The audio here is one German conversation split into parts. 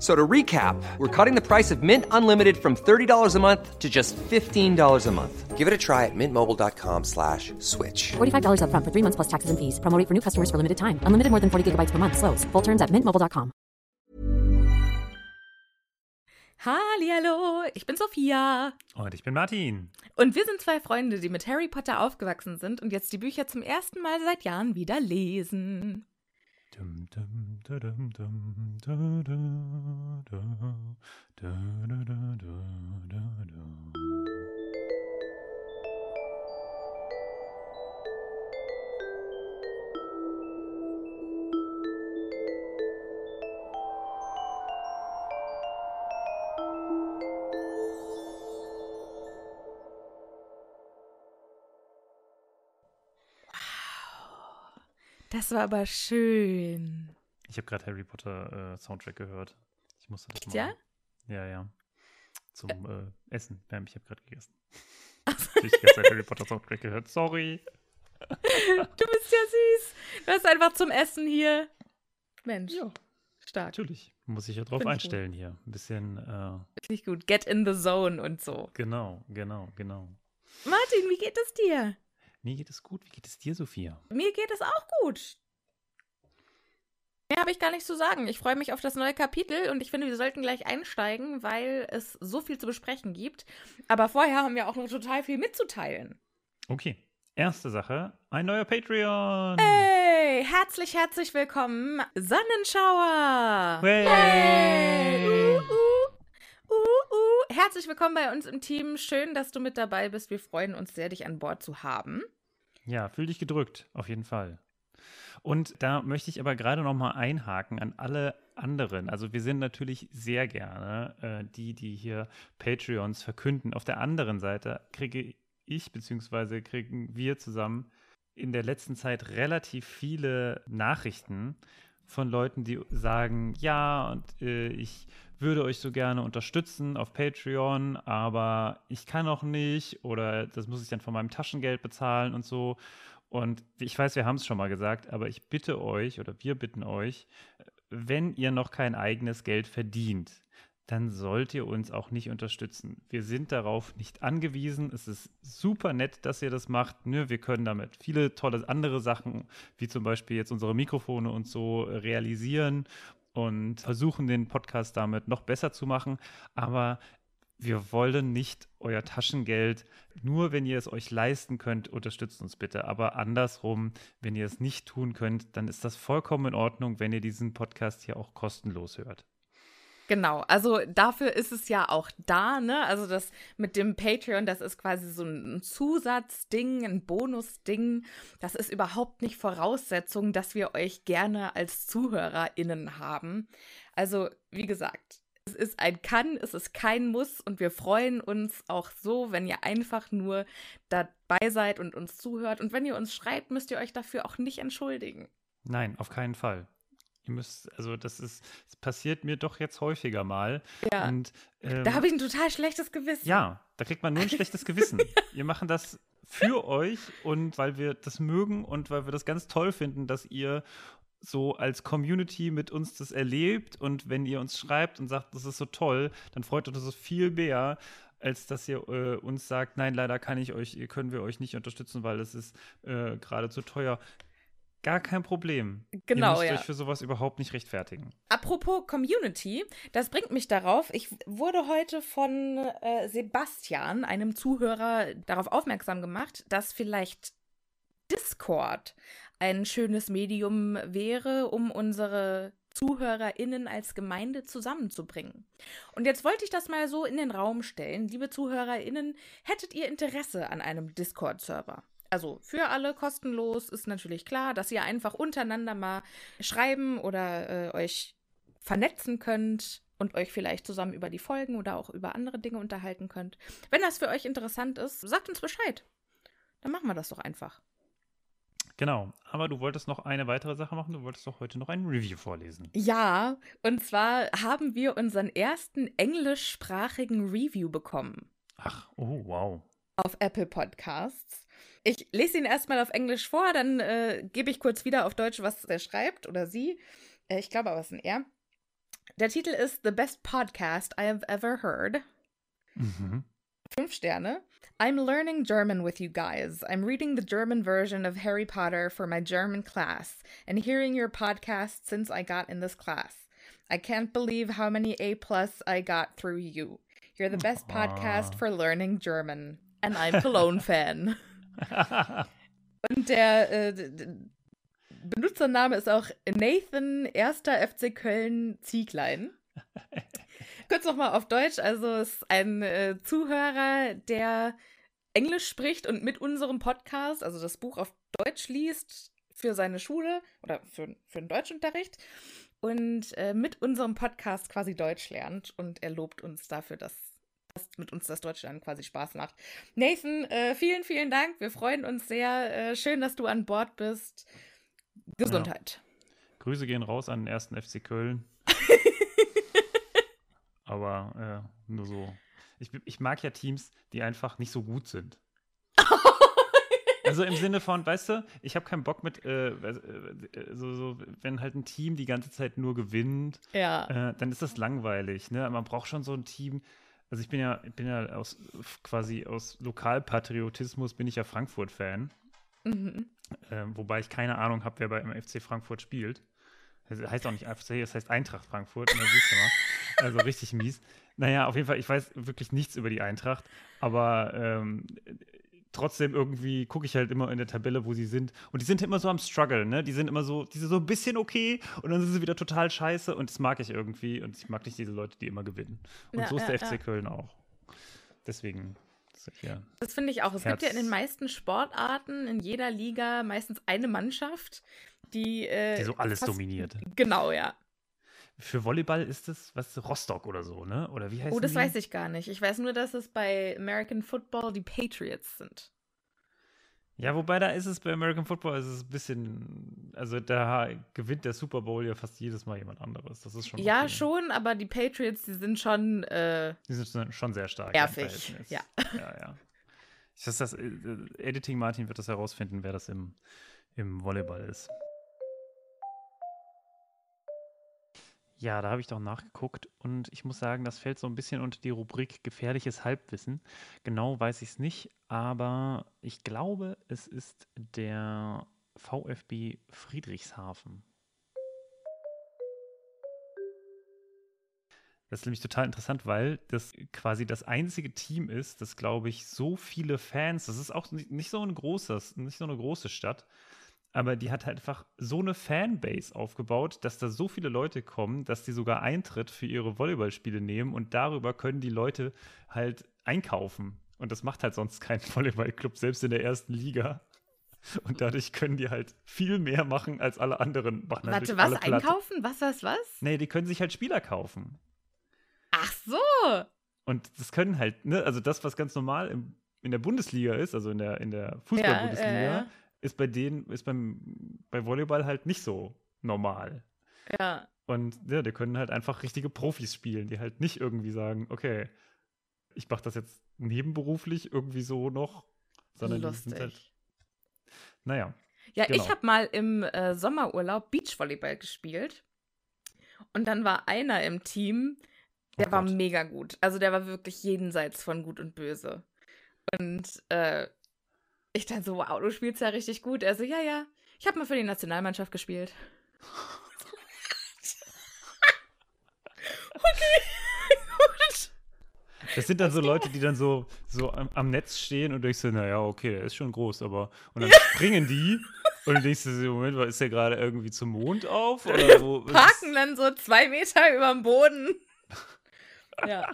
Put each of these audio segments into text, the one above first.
So to recap, we're cutting the price of Mint Unlimited from $30 a month to just $15 a month. Give it a try at mintmobile.com slash switch. $45 upfront for three months plus taxes and fees. Promo for new customers for limited time. Unlimited more than 40 gigabytes per month. Slows. Full terms at mintmobile.com. Hallo, ich bin Sophia. Und ich bin Martin. Und wir sind zwei Freunde, die mit Harry Potter aufgewachsen sind und jetzt die Bücher zum ersten Mal seit Jahren wieder lesen. Dum, dum, da, dum, dum, da, da, da, da, da, da, da, da, Das war aber schön. Ich habe gerade Harry Potter äh, Soundtrack gehört. Ich musste das mal. Ja? Ja, ja. Zum äh, Essen. Ja, ich habe gerade gegessen. ich habe gerade Harry Potter Soundtrack gehört. Sorry. Du bist ja süß. Du hast einfach zum Essen hier. Mensch. Ja. Stark. Natürlich. Muss ich ja drauf Find einstellen hier. Ein bisschen, äh, gut. Get in the zone und so. genau, genau, genau. Martin, wie geht es dir? Mir geht es gut. Wie geht es dir, Sophia? Mir geht es auch gut. Mehr habe ich gar nicht zu sagen. Ich freue mich auf das neue Kapitel und ich finde, wir sollten gleich einsteigen, weil es so viel zu besprechen gibt. Aber vorher haben wir auch noch total viel mitzuteilen. Okay. Erste Sache. Ein neuer Patreon. Hey, herzlich, herzlich willkommen, Sonnenschauer. Hey. Hey. Herzlich willkommen bei uns im Team. Schön, dass du mit dabei bist. Wir freuen uns sehr, dich an Bord zu haben. Ja, fühl dich gedrückt, auf jeden Fall. Und da möchte ich aber gerade noch mal einhaken an alle anderen. Also wir sind natürlich sehr gerne äh, die, die hier Patreons verkünden. Auf der anderen Seite kriege ich beziehungsweise kriegen wir zusammen in der letzten Zeit relativ viele Nachrichten von Leuten, die sagen, ja, und äh, ich würde euch so gerne unterstützen auf Patreon, aber ich kann noch nicht oder das muss ich dann von meinem Taschengeld bezahlen und so. Und ich weiß, wir haben es schon mal gesagt, aber ich bitte euch oder wir bitten euch, wenn ihr noch kein eigenes Geld verdient, dann sollt ihr uns auch nicht unterstützen. Wir sind darauf nicht angewiesen. Es ist super nett, dass ihr das macht. Nur wir können damit viele tolle andere Sachen, wie zum Beispiel jetzt unsere Mikrofone und so, realisieren und versuchen, den Podcast damit noch besser zu machen. Aber wir wollen nicht euer Taschengeld. Nur wenn ihr es euch leisten könnt, unterstützt uns bitte. Aber andersrum, wenn ihr es nicht tun könnt, dann ist das vollkommen in Ordnung, wenn ihr diesen Podcast hier auch kostenlos hört. Genau, also dafür ist es ja auch da, ne? Also das mit dem Patreon, das ist quasi so ein Zusatzding, ein Bonusding. Das ist überhaupt nicht Voraussetzung, dass wir euch gerne als ZuhörerInnen haben. Also, wie gesagt, es ist ein Kann, es ist kein Muss und wir freuen uns auch so, wenn ihr einfach nur dabei seid und uns zuhört. Und wenn ihr uns schreibt, müsst ihr euch dafür auch nicht entschuldigen. Nein, auf keinen Fall. Ihr müsst, also das ist, es passiert mir doch jetzt häufiger mal. Ja. Und, ähm, Da habe ich ein total schlechtes Gewissen. ja, da kriegt man nur ein schlechtes Gewissen. Wir machen das für euch und weil wir das mögen und weil wir das ganz toll finden, dass ihr so als Community mit uns das erlebt und wenn ihr uns schreibt und sagt, das ist so toll, dann freut uns das viel mehr, als dass ihr äh, uns sagt, nein, leider kann ich euch, können wir euch nicht unterstützen, weil es ist äh, gerade zu teuer. Gar kein Problem. Genau, Ihr müsst ja. euch für sowas überhaupt nicht rechtfertigen. Apropos Community, das bringt mich darauf. Ich wurde heute von äh, Sebastian, einem Zuhörer, darauf aufmerksam gemacht, dass vielleicht Discord ein schönes Medium wäre, um unsere ZuhörerInnen als Gemeinde zusammenzubringen. Und jetzt wollte ich das mal so in den Raum stellen. Liebe ZuhörerInnen, hättet ihr Interesse an einem Discord-Server? Also für alle kostenlos ist natürlich klar, dass ihr einfach untereinander mal schreiben oder äh, euch vernetzen könnt und euch vielleicht zusammen über die Folgen oder auch über andere Dinge unterhalten könnt. Wenn das für euch interessant ist, sagt uns Bescheid. Dann machen wir das doch einfach. Genau. Aber du wolltest noch eine weitere Sache machen. Du wolltest doch heute noch ein Review vorlesen. Ja, und zwar haben wir unseren ersten englischsprachigen Review bekommen Ach, oh, wow. auf Apple Podcasts. Ich lese ihn erstmal auf Englisch vor, dann äh, gebe ich kurz wieder auf Deutsch, was er schreibt oder sie. Äh, ich glaube aber, es ist ein Er. Der Titel ist The Best Podcast I Have Ever Heard. Mhm. Fünf Sterne. I'm learning German with you guys. I'm reading the German version of Harry Potter for my German class and hearing your podcast since I got in this class. I can't believe how many A plus I got through you. You're the best podcast for learning German. And I'm Cologne Fan. Und der äh, Benutzername ist auch Nathan, erster FC Köln Zieglein. Kurz nochmal auf Deutsch. Also es ist ein äh, Zuhörer, der Englisch spricht und mit unserem Podcast, also das Buch auf Deutsch liest für seine Schule oder für, für den Deutschunterricht und äh, mit unserem Podcast quasi Deutsch lernt und er lobt uns dafür, dass, dass mit uns das Deutschlernen quasi Spaß macht. Nathan, äh, vielen, vielen Dank. Wir freuen uns sehr. Äh, schön, dass du an Bord bist. Gesundheit. Grüße gehen raus an den ersten FC Köln. Aber äh, nur so. Ich, ich mag ja Teams, die einfach nicht so gut sind. Also im Sinne von, weißt du, ich habe keinen Bock mit, äh, äh, so, so, wenn halt ein Team die ganze Zeit nur gewinnt, Ja. äh, dann ist das langweilig. Ne? Man braucht schon so ein Team. Also ich bin ja, ich bin ja aus quasi aus Lokalpatriotismus bin ich ja Frankfurt-Fan. Mhm. Ähm, wobei ich keine Ahnung habe, wer beim FC Frankfurt spielt. Das heißt auch nicht FC, es heißt Eintracht Frankfurt. Siehst du mal. Also richtig mies. Naja, auf jeden Fall, ich weiß wirklich nichts über die Eintracht, aber ähm, trotzdem irgendwie gucke ich halt immer in der Tabelle, wo sie sind. Und die sind immer so am Struggle, ne? Die sind immer so, die sind so ein bisschen okay und dann sind sie wieder total scheiße und das mag ich irgendwie. Und ich mag nicht diese Leute, die immer gewinnen. Und Ja, so ist ja, der FC ja. Köln auch. Deswegen, das ja. Das finde ich auch. Es gibt ja in den Herz- meisten Sportarten in jeder Liga meistens eine Mannschaft, die. Äh, Die so alles dominiert. Genau, ja. Für Volleyball ist es, was, Rostock oder so, ne? Oder wie heißt Oh, das die? weiß ich gar nicht. Ich weiß nur, dass es bei American Football die Patriots sind. Ja, wobei da ist es bei American Football ist es ein bisschen, also da gewinnt der Super Bowl ja fast jedes Mal jemand anderes. Das ist schon. Ja, okay. schon, aber die Patriots, die sind schon. Äh, Die sind schon sehr stark. Nervig, ja. Ja, ja. Ich weiß, das äh, Editing Martin wird das herausfinden, wer das im, im Volleyball ist. Ja, da habe ich doch nachgeguckt und ich muss sagen, das fällt so ein bisschen unter die Rubrik gefährliches Halbwissen. Genau weiß ich es nicht, aber ich glaube, es ist der VfB Friedrichshafen. Das ist nämlich total interessant, weil das quasi das einzige Team ist, das, glaube ich, so viele Fans, das ist auch nicht, so ein großes, nicht so eine große Stadt, aber die hat halt einfach so eine Fanbase aufgebaut, dass da so viele Leute kommen, dass die sogar Eintritt für ihre Volleyballspiele nehmen und darüber können die Leute halt einkaufen. Und das macht halt sonst kein Volleyballclub, selbst in der ersten Liga. Und dadurch können die halt viel mehr machen als alle anderen. Machen warte, natürlich was? Einkaufen? Was, was, was? Nee, die können sich halt Spieler kaufen. Ach so. Und das können halt, ne, also das, was ganz normal im, in der Bundesliga ist, also in der, in der Fußball-Bundesliga, Ja, ja. Ist bei denen, ist beim, bei Volleyball halt nicht so normal. Ja. Und ja, die können halt einfach richtige Profis spielen, die halt nicht irgendwie sagen, okay, ich mache das jetzt nebenberuflich irgendwie so noch, sondern die sind halt, Lustig. naja. Ja, Genau. ich habe mal im äh, Sommerurlaub Beachvolleyball gespielt. Und dann war einer im Team, der Oh war mega gut. Also der war wirklich jenseits von gut und böse. Und äh, ich dann so, wow, du spielst ja richtig gut. Er so, ja, ja, Ich habe mal für die Nationalmannschaft gespielt. okay, gut. Das sind dann so Leute, die dann so, so am, am Netz stehen und denkst so, naja, okay, der ist schon groß, aber. Und dann springen die und dann denkst du so, Moment, ist der gerade irgendwie zum Mond auf? Oder wo, Parken dann so zwei Meter über dem Boden. Ja.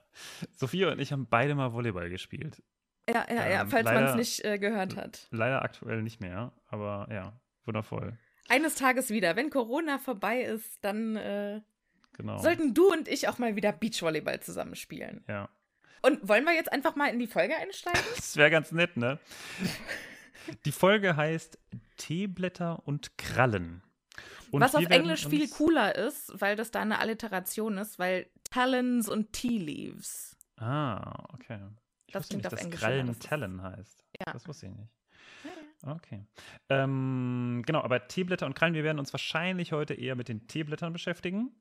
Sophia und ich haben beide mal Volleyball gespielt. Ja, ja, ja, Ähm, falls man es nicht äh, gehört hat. Leider aktuell nicht mehr, aber ja, wundervoll. Eines Tages wieder. Wenn Corona vorbei ist, dann äh, Genau. sollten du und ich auch mal wieder Beachvolleyball zusammenspielen. ja. Und wollen wir jetzt einfach mal in die Folge einsteigen? Das wäre ganz nett, ne? Die Folge heißt Teeblätter und Krallen. Und Was auf Englisch viel cooler ist, weil das da eine Alliteration ist, weil Talons und Tea Leaves. Ah, okay. Ich Das klingt nicht, auf dass Englisch Krallen das Talon heißt. Ja. Das wusste ich nicht. Okay. Ähm, genau, aber Teeblätter und Krallen, wir werden uns wahrscheinlich heute eher mit den Teeblättern beschäftigen,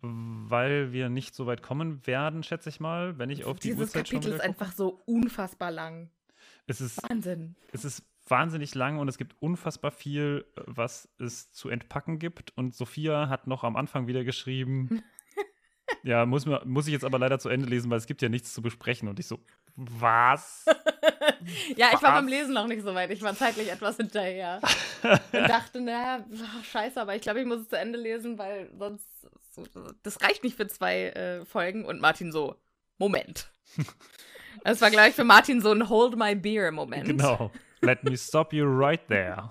weil wir nicht so weit kommen werden, schätze ich mal, wenn ich auf die Dieses Uhrzeit schon Kapitel wieder ist einfach so unfassbar lang. Es ist, Wahnsinn. es ist wahnsinnig lang und es gibt unfassbar viel, was es zu entpacken gibt. Und Sophia hat noch am Anfang wieder geschrieben, ja, muss, mir, muss ich jetzt aber leider zu Ende lesen, weil es gibt ja nichts zu besprechen. Und ich so, was? Ja, ich war beim Was? Lesen noch nicht so weit. Ich war zeitlich etwas hinterher. Und dachte, naja, scheiße, aber ich glaube, ich muss es zu Ende lesen, weil sonst. So, das reicht nicht für zwei äh, Folgen. Und Martin so, Moment. Das war gleich für Martin so ein Hold My Beer-Moment. Genau. Let me stop you right there.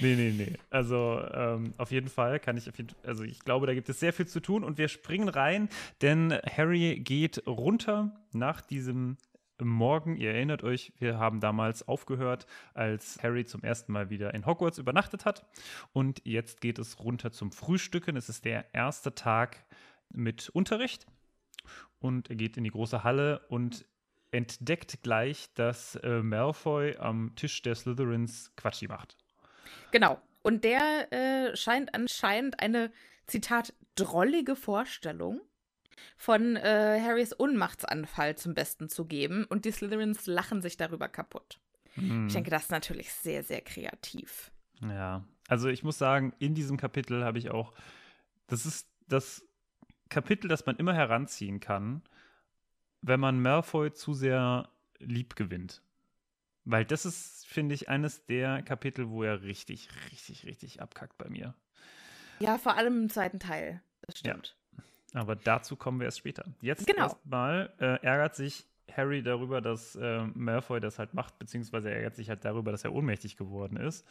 Nee, nee, nee. Also ähm, auf jeden Fall kann ich, jeden, also ich glaube, da gibt es sehr viel zu tun und wir springen rein, denn Harry geht runter nach diesem Morgen. Ihr erinnert euch, wir haben damals aufgehört, als Harry zum ersten Mal wieder in Hogwarts übernachtet hat und jetzt geht es runter zum Frühstücken. Es ist der erste Tag mit Unterricht und er geht in die große Halle und entdeckt gleich, dass äh, Malfoy am Tisch der Slytherins Quatschi macht. Genau. Und der äh, scheint anscheinend eine, Zitat, drollige Vorstellung von äh, Harrys Ohnmachtsanfall zum Besten zu geben. Und die Slytherins lachen sich darüber kaputt. Hm. Ich denke, das ist natürlich sehr, sehr kreativ. Ja, also ich muss sagen, in diesem Kapitel habe ich auch, das ist das Kapitel, das man immer heranziehen kann, wenn man Malfoy zu sehr lieb gewinnt. Weil das ist, finde ich, eines der Kapitel, wo er richtig, richtig, richtig abkackt bei mir. Ja, vor allem im zweiten Teil. Das Ja. stimmt. Aber dazu kommen wir erst später. Jetzt Genau. erstmal äh, ärgert sich Harry darüber, dass äh, Malfoy das halt macht, beziehungsweise er ärgert sich halt darüber, dass er ohnmächtig geworden ist.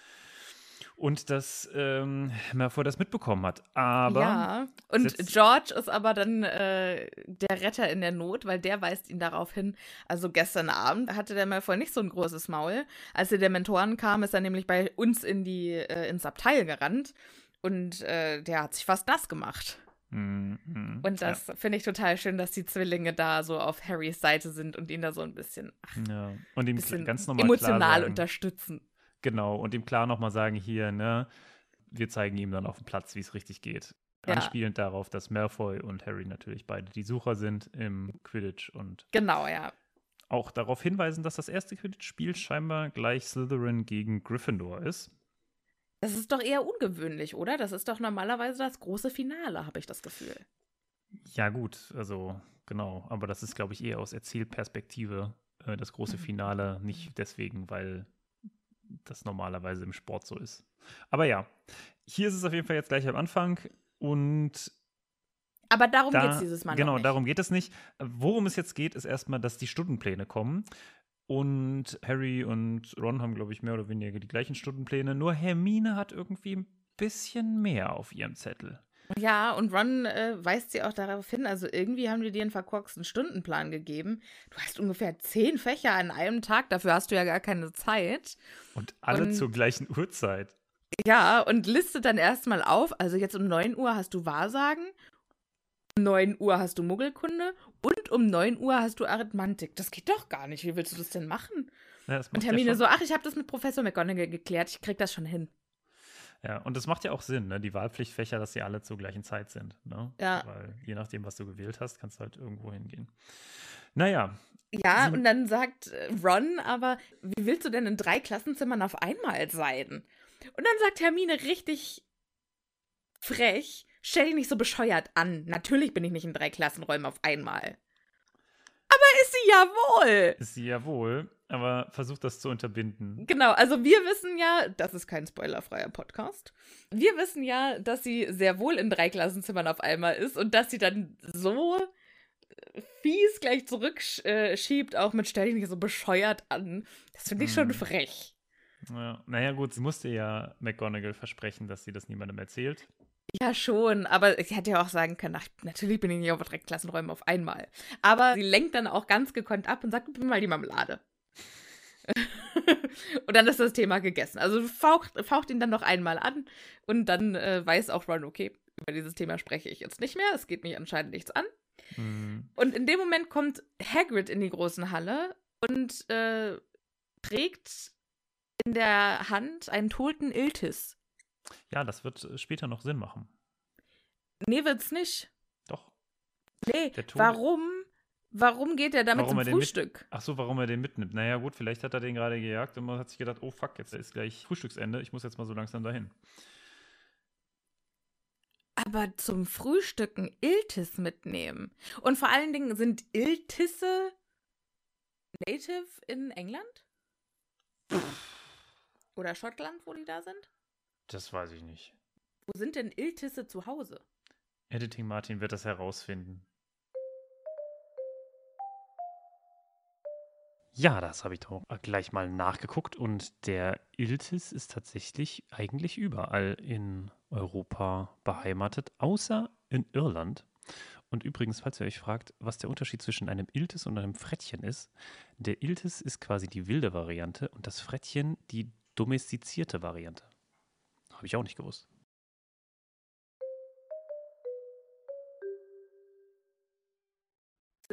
Und dass ähm, Malfoy das mitbekommen hat. Aber ja, und George ist aber dann äh, der Retter in der Not, weil der weist ihn darauf hin. Also gestern Abend hatte der Malfoy nicht so ein großes Maul. Als die Dementoren kamen, ist er nämlich bei uns in die, äh, ins Abteil gerannt. Und äh, der hat sich fast nass gemacht. Mm, Und das finde ich total schön, dass die Zwillinge da so auf Harrys Seite sind und ihn da so ein bisschen, ach, Ja, ja. Und ihm bisschen ganz normal emotional unterstützen. Genau, und ihm klar nochmal sagen, hier, ne, wir zeigen ihm dann auf dem Platz, wie es richtig geht. Ja. Anspielend darauf, dass Malfoy und Harry natürlich beide die Sucher sind im Quidditch und Genau, ja. auch darauf hinweisen, dass das erste Quidditch-Spiel scheinbar gleich Slytherin gegen Gryffindor ist. Das ist doch eher ungewöhnlich, oder? Das ist doch normalerweise das große Finale, habe ich das Gefühl. Ja, gut, also genau, aber das ist, glaube ich, eher aus Erzählperspektive äh, das große Mhm. Finale, nicht deswegen, weil das normalerweise im Sport so ist. Aber ja, hier ist es auf jeden Fall jetzt gleich am Anfang und Aber darum da, geht es dieses Mal genau, nicht. darum geht es nicht. Worum es jetzt geht, ist erstmal, dass die Stundenpläne kommen. Und Harry und Ron haben, glaube ich, mehr oder weniger die gleichen Stundenpläne. Nur Hermine hat irgendwie ein bisschen mehr auf ihrem Zettel. Ja, und Ron äh, weist sie auch darauf hin, also irgendwie haben die dir einen verkorksten Stundenplan gegeben. Du hast ungefähr zehn Fächer an einem Tag, dafür hast du ja gar keine Zeit. Und alle Und- zur gleichen Uhrzeit. Ja, und listet dann erstmal auf, also jetzt um 9 Uhr hast du Wahrsagen, um 9 Uhr hast du Muggelkunde und um 9 Uhr hast du Arithmantik. Das geht doch gar nicht. Wie willst du das denn machen? Ja, das Und macht ja so, ach, ich habe das mit Professor McGonagall geklärt, ich krieg das schon hin. Ja, und das macht ja auch Sinn, ne? Die Wahlpflichtfächer, dass sie alle zur gleichen Zeit sind. Ne? Ja. Weil je nachdem, was du gewählt hast, kannst du halt irgendwo hingehen. Naja, Ja, und dann sagt äh, Ron aber, wie willst du denn in drei Klassenzimmern auf einmal sein? Und dann sagt Hermine richtig frech, stell dich nicht so bescheuert an. Natürlich bin ich nicht in drei Klassenräumen auf einmal. Aber ist sie ja wohl. Ist sie ja wohl, aber versucht das zu unterbinden. Genau, also wir wissen ja, das ist kein spoilerfreier Podcast. Wir wissen ja, dass sie sehr wohl in drei Klassenzimmern auf einmal ist und dass sie dann so äh, fies gleich zurückschiebt, auch mit stell dich nicht so bescheuert an. Das finde ich schon Hm. frech. Ja, naja, gut, sie musste ja McGonagall versprechen, dass sie das niemandem erzählt. Ja, schon, aber sie hätte ja auch sagen können, ach, natürlich bin ich nicht auf drei Klassenräumen auf einmal. Aber sie lenkt dann auch ganz gekonnt ab und sagt, gib mir mal die Marmelade. und dann ist das Thema gegessen. Also faucht, faucht ihn dann noch einmal an und dann äh, weiß auch Ron, okay, über dieses Thema spreche ich jetzt nicht mehr. Es geht mich anscheinend nichts an. Hm. Und in dem Moment kommt Hagrid in die großen Halle und äh, trägt in der Hand einen toten Iltis. Ja, das wird äh, später noch Sinn machen. Nee, wird's nicht. Doch. Nee, warum? Warum geht er damit Warum zum er den mit- Frühstück? Ach so, warum er den mitnimmt. Naja, gut, vielleicht hat er den gerade gejagt und man hat sich gedacht, oh fuck, jetzt ist gleich Frühstücksende. Ich muss jetzt mal so langsam dahin. Aber zum Frühstücken Iltis mitnehmen. Und vor allen Dingen sind Iltisse native in England? Oder Schottland, wo die da sind? Das weiß ich nicht. Wo sind denn Iltisse zu Hause? Editing Martin wird das herausfinden. Ja, das habe ich doch gleich mal nachgeguckt und der Iltis ist tatsächlich eigentlich überall in Europa beheimatet, außer in Irland. Und übrigens, falls ihr euch fragt, was der Unterschied zwischen einem Iltis und einem Frettchen ist, der Iltis ist quasi die wilde Variante und das Frettchen die domestizierte Variante. Habe ich auch nicht gewusst.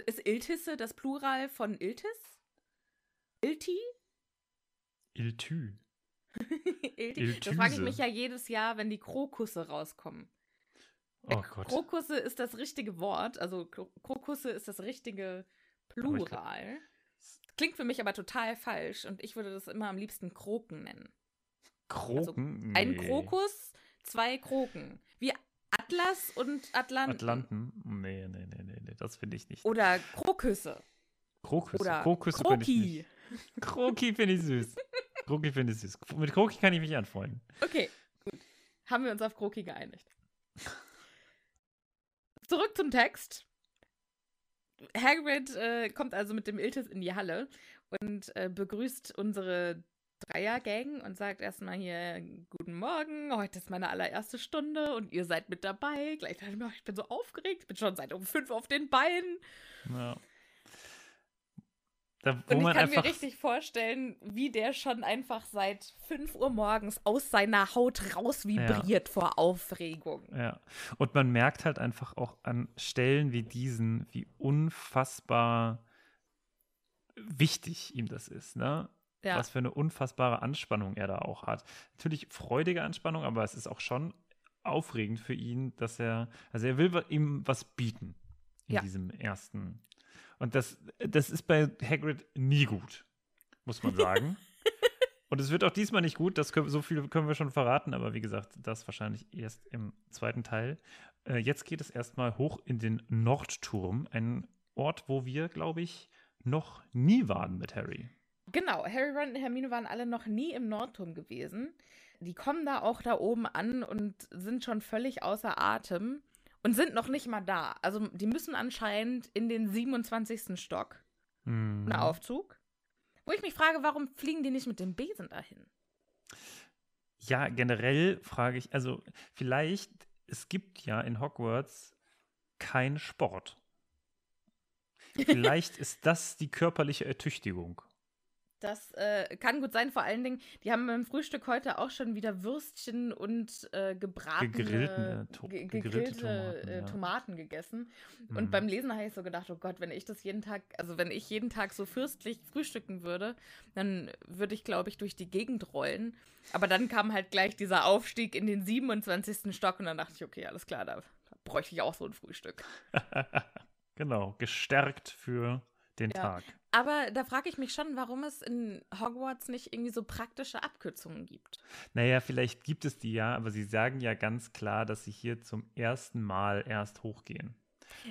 Ist Iltisse das Plural von Iltis? Ilti? Iltü. Ilti? Das frage ich mich ja jedes Jahr, wenn die Krokusse rauskommen. Oh Äh, Gott. Krokusse ist das richtige Wort, also Kro- Krokusse ist das richtige Plural. Klingt für mich aber total falsch und ich würde das immer am liebsten Kroken nennen. Kroken? Ein Nee. Krokus, zwei Kroken. Wie Atlas und Atlanten. Atlanten? Nee, nee, nee, nee, nee, das finde ich nicht. Oder Kroküsse. Krokus. Oder Krokusse finde ich Kroki. nicht. Kroki finde ich süß. Kroki finde ich süß. Mit Kroki kann ich mich anfreunden. Okay, gut. Haben wir uns auf Kroki geeinigt. Zurück zum Text. Hagrid äh, kommt also mit dem Iltis in die Halle und äh, begrüßt unsere Dreiergang und sagt erstmal hier, guten Morgen, heute ist meine allererste Stunde und ihr seid mit dabei. Gleich dachte ich mir, ich bin so aufgeregt, ich bin schon seit um fünf auf den Beinen. Ja. Da, Und ich man kann mir richtig vorstellen, wie der schon einfach seit 5 Uhr morgens aus seiner Haut raus vibriert vor Aufregung. Ja. Und man merkt halt einfach auch an Stellen wie diesen, wie unfassbar wichtig ihm das ist, ne? Ja. Was für eine unfassbare Anspannung er da auch hat. Natürlich freudige Anspannung, aber es ist auch schon aufregend für ihn, dass er, also er will ihm was bieten in Ja. diesem ersten. Und das, das ist bei Hagrid nie gut, muss man sagen. Und es wird auch diesmal nicht gut, das können, so viel können wir schon verraten, aber wie gesagt, das wahrscheinlich erst im zweiten Teil. Äh, jetzt geht es erstmal hoch in den Nordturm, ein Ort, wo wir, glaube ich, noch nie waren mit Harry. Genau, Harry, Ron und Hermine waren alle noch nie im Nordturm gewesen. Die kommen da auch da oben an und sind schon völlig außer Atem und sind noch nicht mal da. Also die müssen anscheinend in den 27. Stock. Mhm. Ein Aufzug. Wo ich mich frage, warum fliegen die nicht mit dem Besen dahin? Ja, generell frage ich, also vielleicht, es gibt ja in Hogwarts kein Sport. Vielleicht ist das die körperliche Ertüchtigung. Das äh, kann gut sein, vor allen Dingen, die haben beim Frühstück heute auch schon wieder Würstchen und äh, gebratene, Gegrillten, äh, to- ge gegrillte gegrillte Tomaten, äh, ja. Tomaten gegessen. Mhm. Und beim Lesen habe ich so gedacht, oh Gott, wenn ich das jeden Tag, also wenn ich jeden Tag so fürstlich frühstücken würde, dann würde ich, glaube ich, durch die Gegend rollen. Aber dann kam halt gleich dieser Aufstieg in den 27. Stock und dann dachte ich, okay, alles klar, da, da bräuchte ich auch so ein Frühstück. Genau, gestärkt für den Ja. Tag. Aber da frage ich mich schon, warum es in Hogwarts nicht irgendwie so praktische Abkürzungen gibt. Naja, vielleicht gibt es die ja, aber sie sagen ja ganz klar, dass sie hier zum ersten Mal erst hochgehen.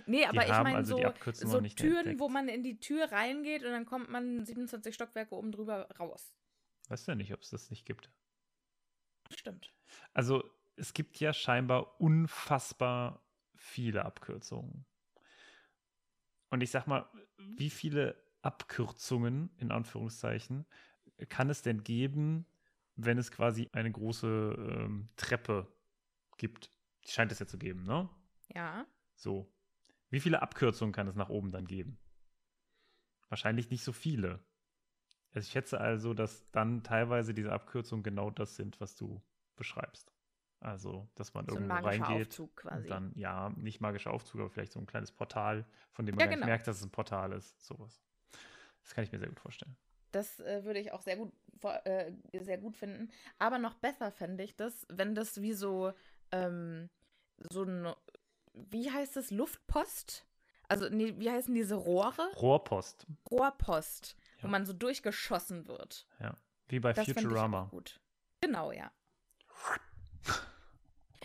Nee, aber ich haben meine also die so, so Türen, entdeckt. wo man in die Tür reingeht und dann kommt man 27 Stockwerke oben drüber raus. Weißt du ja nicht, ob es das nicht gibt. Stimmt. Also es gibt ja scheinbar unfassbar viele Abkürzungen. Und ich sag mal, wie viele Abkürzungen in Anführungszeichen kann es denn geben, wenn es quasi eine große ähm, Treppe gibt? Die scheint es ja zu geben, ne? Ja. So. Wie viele Abkürzungen kann es nach oben dann geben? Wahrscheinlich nicht so viele. Also ich schätze also, dass dann teilweise diese Abkürzungen genau das sind, was du beschreibst. Also, dass man So ein irgendwo magischer reingeht Aufzug quasi. und dann, ja, nicht magischer Aufzug, aber vielleicht so ein kleines Portal, von dem man Ja, genau. merkt, dass es ein Portal ist. Sowas. Das kann ich mir sehr gut vorstellen. Das äh, würde ich auch sehr gut, äh, sehr gut finden. Aber noch besser fände ich das, wenn das wie so, ähm, so ein, wie heißt es, Luftpost? Also, nee, wie heißen diese Rohre? Rohrpost, Rohrpost, wo Ja. man so durchgeschossen wird. ja. Wie bei Das Futurama. gut. Genau, ja.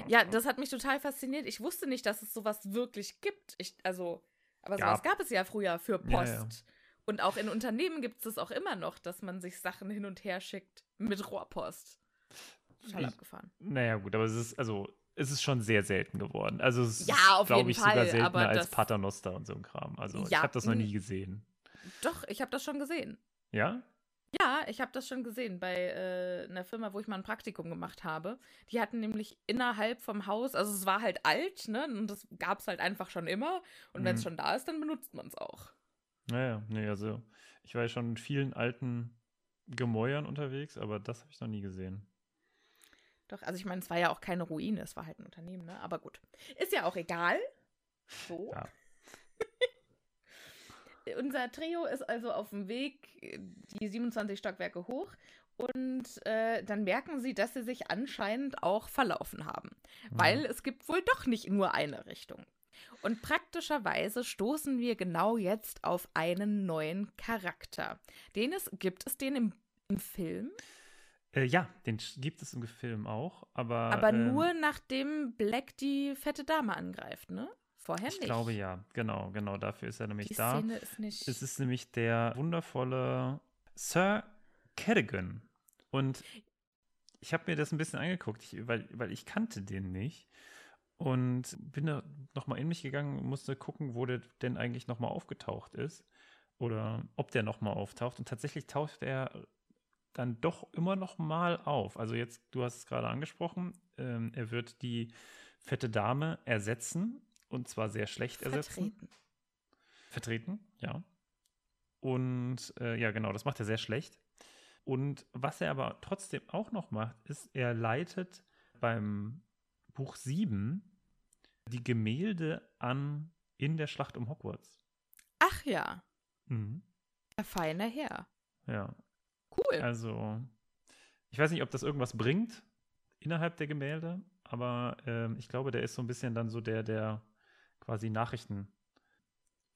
Ja, das hat mich total fasziniert. Ich wusste nicht, dass es sowas wirklich gibt. Ich, also, aber sowas gab es ja früher für Post. Ja, ja. Und auch in Unternehmen gibt es das auch immer noch, dass man sich Sachen hin und her schickt mit Rohrpost. Total abgefahren. Naja, gut, aber es ist, also, es ist schon sehr selten geworden. Also, es Ja, ist, glaube ich, Fall, sogar seltener als Paternoster und so ein Kram. Also, ich habe das noch nie gesehen. Doch, ich habe das schon gesehen. Ja? Ja, ich habe das schon gesehen bei äh, einer Firma, wo ich mal ein Praktikum gemacht habe. Die hatten nämlich innerhalb vom Haus, also es war halt alt, ne? Und das gab es halt einfach schon immer. Und wenn es Mhm. schon da ist, dann benutzt man es auch. Naja, nee, also, ich war ja schon in vielen alten Gemäuern unterwegs, aber das habe ich noch nie gesehen. Doch, also ich meine, es war ja auch keine Ruine, es war halt ein Unternehmen, ne? Aber gut. Ist ja auch egal. So. Ja. Unser Trio ist also auf dem Weg die 27 Stockwerke hoch und äh, dann merken sie, dass sie sich anscheinend auch verlaufen haben, weil es gibt wohl doch nicht nur eine Richtung. Und praktischerweise stoßen wir genau jetzt auf einen neuen Charakter. Den es, gibt es den im, im Film, Äh, ja, den gibt es im Film auch, aber. aber ähm, nur nachdem Black die fette Dame angreift, ne? Vorher Ich nicht. glaube ja, genau, genau, dafür ist er nämlich Die da. Szene ist nicht. Es ist nämlich der wundervolle Sir Cadogan. Und ich habe mir das ein bisschen angeguckt, ich, weil, weil ich kannte den nicht. Und bin da nochmal in mich gegangen und musste gucken, wo der denn eigentlich nochmal aufgetaucht ist. Oder ob der nochmal auftaucht. Und tatsächlich taucht er dann doch immer noch mal auf. Also jetzt, du hast es gerade angesprochen, ähm, er wird die fette Dame ersetzen. Und zwar sehr schlecht ersetzen. vertreten. Vertreten, ja. Und äh, ja, genau, das macht er sehr schlecht. Und was er aber trotzdem auch noch macht, ist, er leitet beim Buch 7 die Gemälde an in der Schlacht um Hogwarts. Ach ja, Mhm. der feine Herr. Ja, Cool. also ich weiß nicht, ob das irgendwas bringt innerhalb der Gemälde, aber ähm, ich glaube, der ist so ein bisschen dann so der, der quasi Nachrichten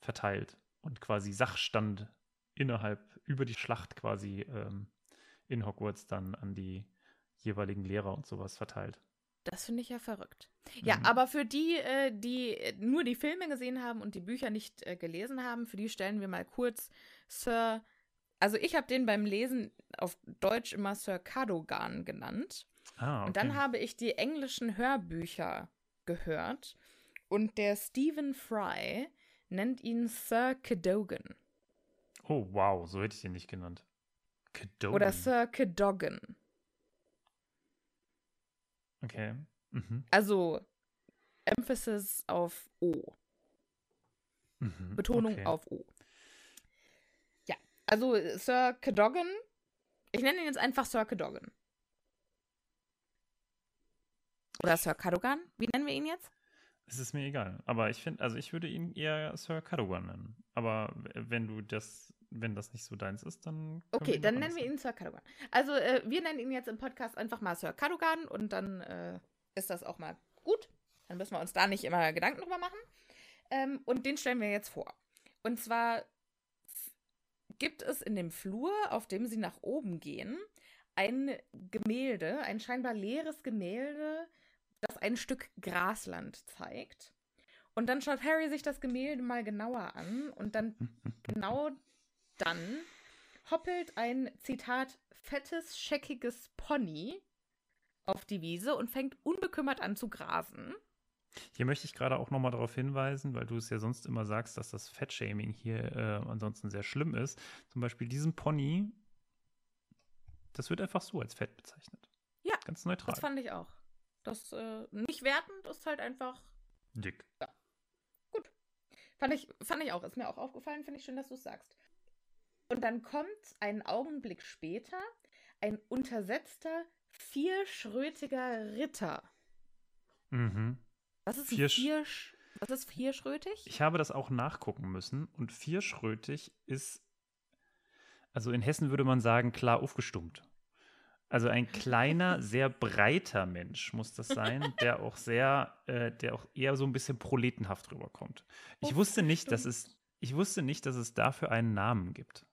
verteilt und quasi Sachstand innerhalb, über die Schlacht quasi ähm, in Hogwarts dann an die jeweiligen Lehrer und sowas verteilt. Das finde ich ja verrückt. Ja, Mhm. aber für die, äh, die nur die Filme gesehen haben und die Bücher nicht äh, gelesen haben, für die stellen wir mal kurz Sir. Also ich habe den beim Lesen auf Deutsch immer Sir Cadogan genannt. Ah, okay. Und dann habe ich die englischen Hörbücher gehört. Und der Stephen Fry nennt ihn Sir Cadogan. oh, wow, so hätte ich ihn nicht genannt. Cadogan. Oder Sir Cadogan. Okay. Mhm. Also Emphasis auf O. Mhm. Betonung okay. auf O. Ja, also Sir Cadogan. Ich nenne ihn jetzt einfach Sir Cadogan. Oder Sir Cadogan. Wie nennen wir ihn jetzt? Es ist mir egal. Aber ich finde, also ich würde ihn eher Sir Cadogan nennen. Aber wenn du das, wenn das nicht so deins ist, dann. Okay, dann nennen wir ihn Sir Cadogan. Also, äh, wir nennen ihn jetzt im Podcast einfach mal Sir Cadogan und dann äh, ist das auch mal gut. Dann müssen wir uns da nicht immer Gedanken drüber machen. Ähm, und den stellen wir jetzt vor. Und zwar gibt es in dem Flur, auf dem sie nach oben gehen, ein Gemälde, ein scheinbar leeres Gemälde, das ein Stück Grasland zeigt. Und dann schaut Harry sich das Gemälde mal genauer an und dann genau dann hoppelt ein Zitat fettes, scheckiges Pony auf die Wiese und fängt unbekümmert an zu grasen. Hier möchte ich gerade auch nochmal darauf hinweisen, weil du es ja sonst immer sagst, dass das Fettshaming hier äh, ansonsten sehr schlimm ist. Zum Beispiel diesen Pony, das wird einfach so als Fett bezeichnet. Ja, Ganz neutral. das fand ich auch. Das äh, nicht wertend ist halt einfach Dick. Fand ich, fand ich auch. Ist mir auch aufgefallen. Finde ich schön, dass du es sagst. Und dann kommt einen Augenblick später ein untersetzter, vierschrötiger Ritter. Mhm. Was ist Viersch- viersch Was ist vierschrötig? Ich habe das auch nachgucken müssen und vierschrötig ist, also in Hessen würde man sagen, klar aufgestummt. Also ein kleiner, sehr breiter Mensch muss das sein, der auch sehr, äh, der auch eher so ein bisschen proletenhaft rüberkommt. Ich wusste nicht, dass es, ich wusste nicht, dass es dafür einen Namen gibt.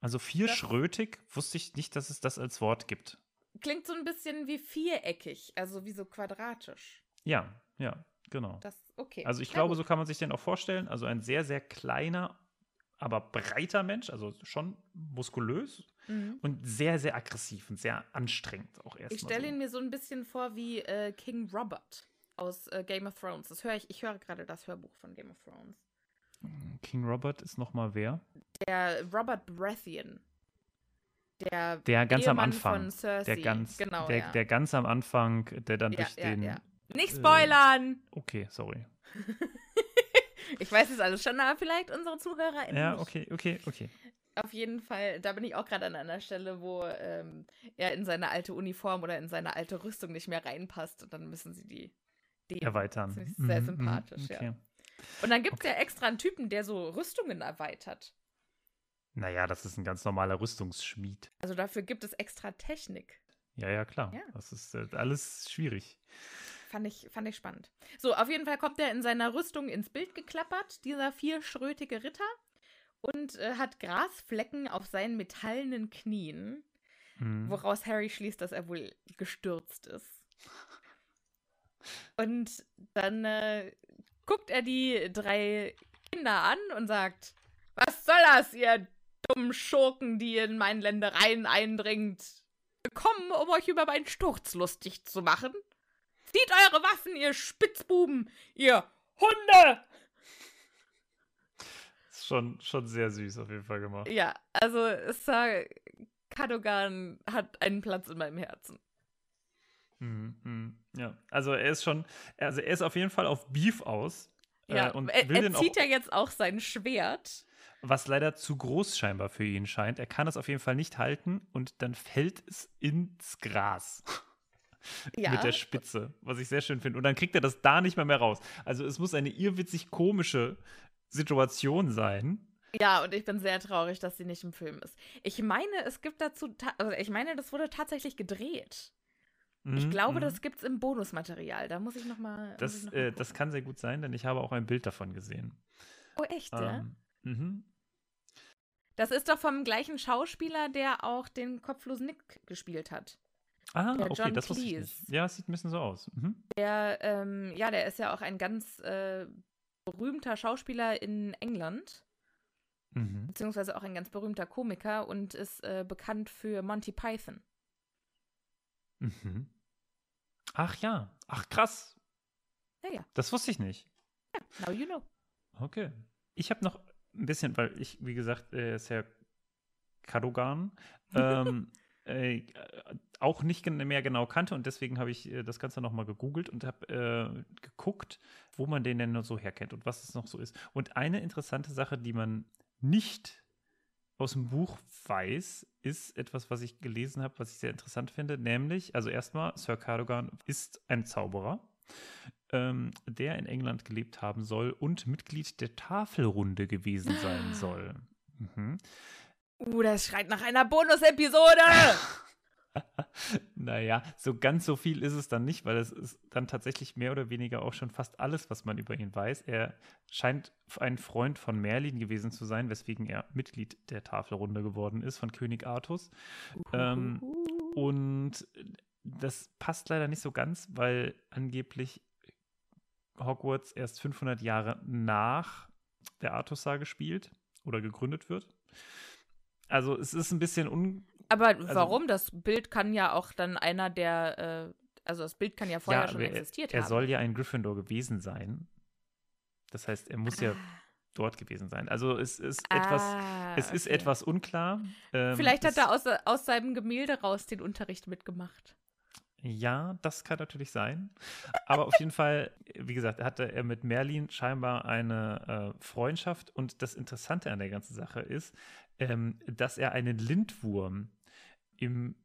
Also vierschrötig wusste ich nicht, dass es das als Wort gibt. Klingt so ein bisschen wie viereckig, also wie so quadratisch. Ja, ja, genau. Das, okay. Also ich Na glaube, gut. so kann man sich den auch vorstellen. Also ein sehr, sehr kleiner, aber breiter Mensch, also schon muskulös Mhm. und sehr, sehr aggressiv und sehr anstrengend auch erstmal. Ich stelle so. ihn mir so ein bisschen vor wie äh, King Robert aus äh, Game of Thrones. Das höre ich, ich höre gerade das Hörbuch von Game of Thrones. King Robert ist nochmal wer? Der Robert Baratheon. Der, Der ganz am Ehemann Anfang. Von Cersei. Der ganz, genau, der, ja. der ganz am Anfang, der dann ja, durch ja, den. ja. Nicht äh, spoilern! Okay, sorry. Ich weiß es alles schon, aber vielleicht unsere Zuhörer Ja, okay, okay, okay. Auf jeden Fall, da bin ich auch gerade an einer Stelle, wo ähm, er in seine alte Uniform oder in seine alte Rüstung nicht mehr reinpasst und dann müssen sie die, die Erweitern. Das ist sehr Mhm, sympathisch, mhm, ja. okay. Und dann gibt es ja extra einen Typen, der so Rüstungen erweitert. Naja, das ist ein ganz normaler Rüstungsschmied. Also dafür gibt es extra Technik. Ja, ja, klar. Ja. Das ist äh, alles schwierig. Fand ich, fand ich spannend. So, auf jeden Fall kommt er in seiner Rüstung ins Bild geklappert, dieser vierschrötige Ritter, und äh, hat Grasflecken auf seinen metallenen Knien, Mhm. woraus Harry schließt, dass er wohl gestürzt ist. Und dann äh, guckt er die drei Kinder an und sagt: Was soll das, ihr dummen Schurken, die in meinen Ländereien eindringt? Gekommen, um euch über meinen Sturz lustig zu machen? Zieht eure Waffen, ihr Spitzbuben, ihr Hunde! Schon, schon sehr süß auf jeden Fall gemacht. Ja, also Sir Cadogan hat einen Platz in meinem Herzen. Mhm, mhm. Ja, also er ist schon, also er ist auf jeden Fall auf Beef aus. Ja, äh, und er, er zieht ja jetzt auch sein Schwert. was leider zu groß scheinbar für ihn scheint. Er kann es auf jeden Fall nicht halten und dann fällt es ins Gras. Ja. Mit der Spitze, was ich sehr schön finde. Und dann kriegt er das da nicht mehr mehr raus. Also es muss eine irrwitzig komische Situation sein. Ja, und ich bin sehr traurig, dass sie nicht im Film ist. Ich meine, es gibt dazu, also ich meine, das wurde tatsächlich gedreht. Ich Mhm, glaube, mhm. das gibt's im Bonusmaterial. Da muss ich noch mal. ich Das, noch mal äh, das kann sehr gut sein, denn ich habe auch ein Bild davon gesehen. Oh, echt, ja? Ähm, mhm. Das ist doch vom gleichen Schauspieler, der auch den kopflosen Nick gespielt hat. Ah, Der okay, John das wusste ich nicht. Ja, es sieht ein bisschen so aus. Mhm. Der, ähm, ja, der ist ja auch ein ganz äh, berühmter Schauspieler in England, Mhm. beziehungsweise auch ein ganz berühmter Komiker und ist äh, bekannt für Monty Python. Mhm. Ach ja, ach krass. Ja, ja, Das wusste ich nicht. now you know. Okay. Ich habe noch ein bisschen, weil ich, wie gesagt, äh, ist ja Kadogan, ähm, äh, auch nicht mehr genau kannte und deswegen habe ich äh, das Ganze nochmal gegoogelt und habe äh, geguckt, wo man den denn nur so herkennt und was es noch so ist. Und eine interessante Sache, die man nicht aus dem Buch weiß, ist etwas, was ich gelesen habe, was ich sehr interessant finde, nämlich, also erstmal, Sir Cadogan ist ein Zauberer, ähm, der in England gelebt haben soll und Mitglied der Tafelrunde gewesen sein soll. Mhm. Uh, das schreit nach einer Bonus-Episode! naja, so ganz so viel ist es dann nicht, weil es ist dann tatsächlich mehr oder weniger auch schon fast alles, was man über ihn weiß. Er scheint ein Freund von Merlin gewesen zu sein, weswegen er Mitglied der Tafelrunde geworden ist, von König Artus. Ähm, und das passt leider nicht so ganz, weil angeblich Hogwarts erst 500 Jahre nach der Artus-Sage spielt oder gegründet wird. Also es ist ein bisschen un aber also, warum? Das Bild kann ja auch dann einer der, äh, also das Bild kann ja vorher ja, schon existiert er, haben. Er soll ja ein Gryffindor gewesen sein. Das heißt, er muss ah. ja dort gewesen sein. Also es ist ah, etwas, es okay. ist etwas unklar. Ähm, Vielleicht hat er aus, aus seinem Gemälde raus den Unterricht mitgemacht. Ja, das kann natürlich sein. Aber auf jeden Fall, wie gesagt, hatte er mit Merlin scheinbar eine äh, Freundschaft. Und das Interessante an der ganzen Sache ist, ähm, dass er einen Lindwurm im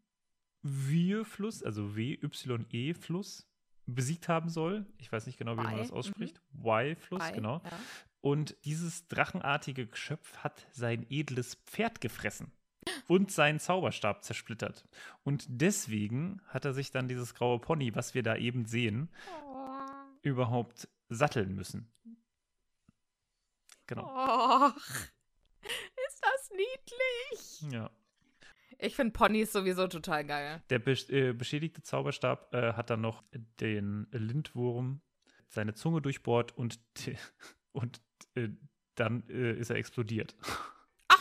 Wir-Fluss, also W-Y-E-Fluss, besiegt haben soll. Ich weiß nicht genau, wie man das ausspricht. Mhm. Y-Fluss, genau. Ja. Und dieses drachenartige Geschöpf hat sein edles Pferd gefressen und seinen Zauberstab zersplittert. Und deswegen hat er sich dann dieses graue Pony, was wir da eben sehen, oh. überhaupt satteln müssen. Genau. Oh, ist das niedlich? Ja. Ich finde Ponys sowieso total geil. Der äh, beschädigte Zauberstab äh, hat dann noch den Lindwurm seine Zunge durchbohrt und, und äh, dann äh, ist er explodiert.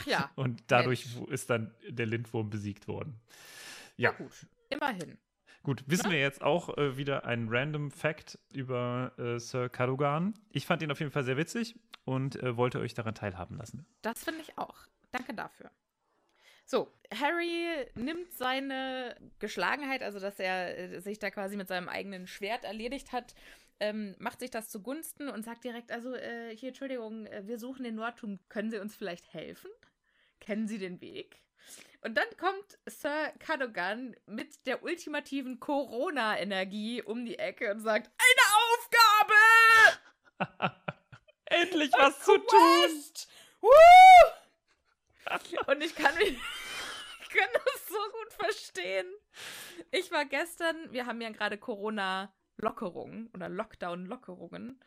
Ach ja. Und dadurch Mensch. ist dann der Lindwurm besiegt worden. Ja. Na gut, immerhin. Gut, wissen ja? wir jetzt auch äh, wieder einen random Fact über äh, Sir Cadogan. Ich fand ihn auf jeden Fall sehr witzig und äh, wollte euch daran teilhaben lassen. Das finde ich auch. Danke dafür. So, Harry nimmt seine Geschlagenheit, also dass er äh, sich da quasi mit seinem eigenen Schwert erledigt hat, ähm, macht sich das zugunsten und sagt direkt, also äh, hier, Entschuldigung, äh, wir suchen den Nordturm, können Sie uns vielleicht helfen? Kennen Sie den Weg? Und dann kommt Sir Cadogan mit der ultimativen Corona-Energie um die Ecke und sagt, eine Aufgabe! Endlich was zu tun! Woo! Und ich kann mich. Ich kann das so gut verstehen. Ich war gestern, wir haben ja gerade Corona-Lockerungen oder Lockdown-Lockerungen.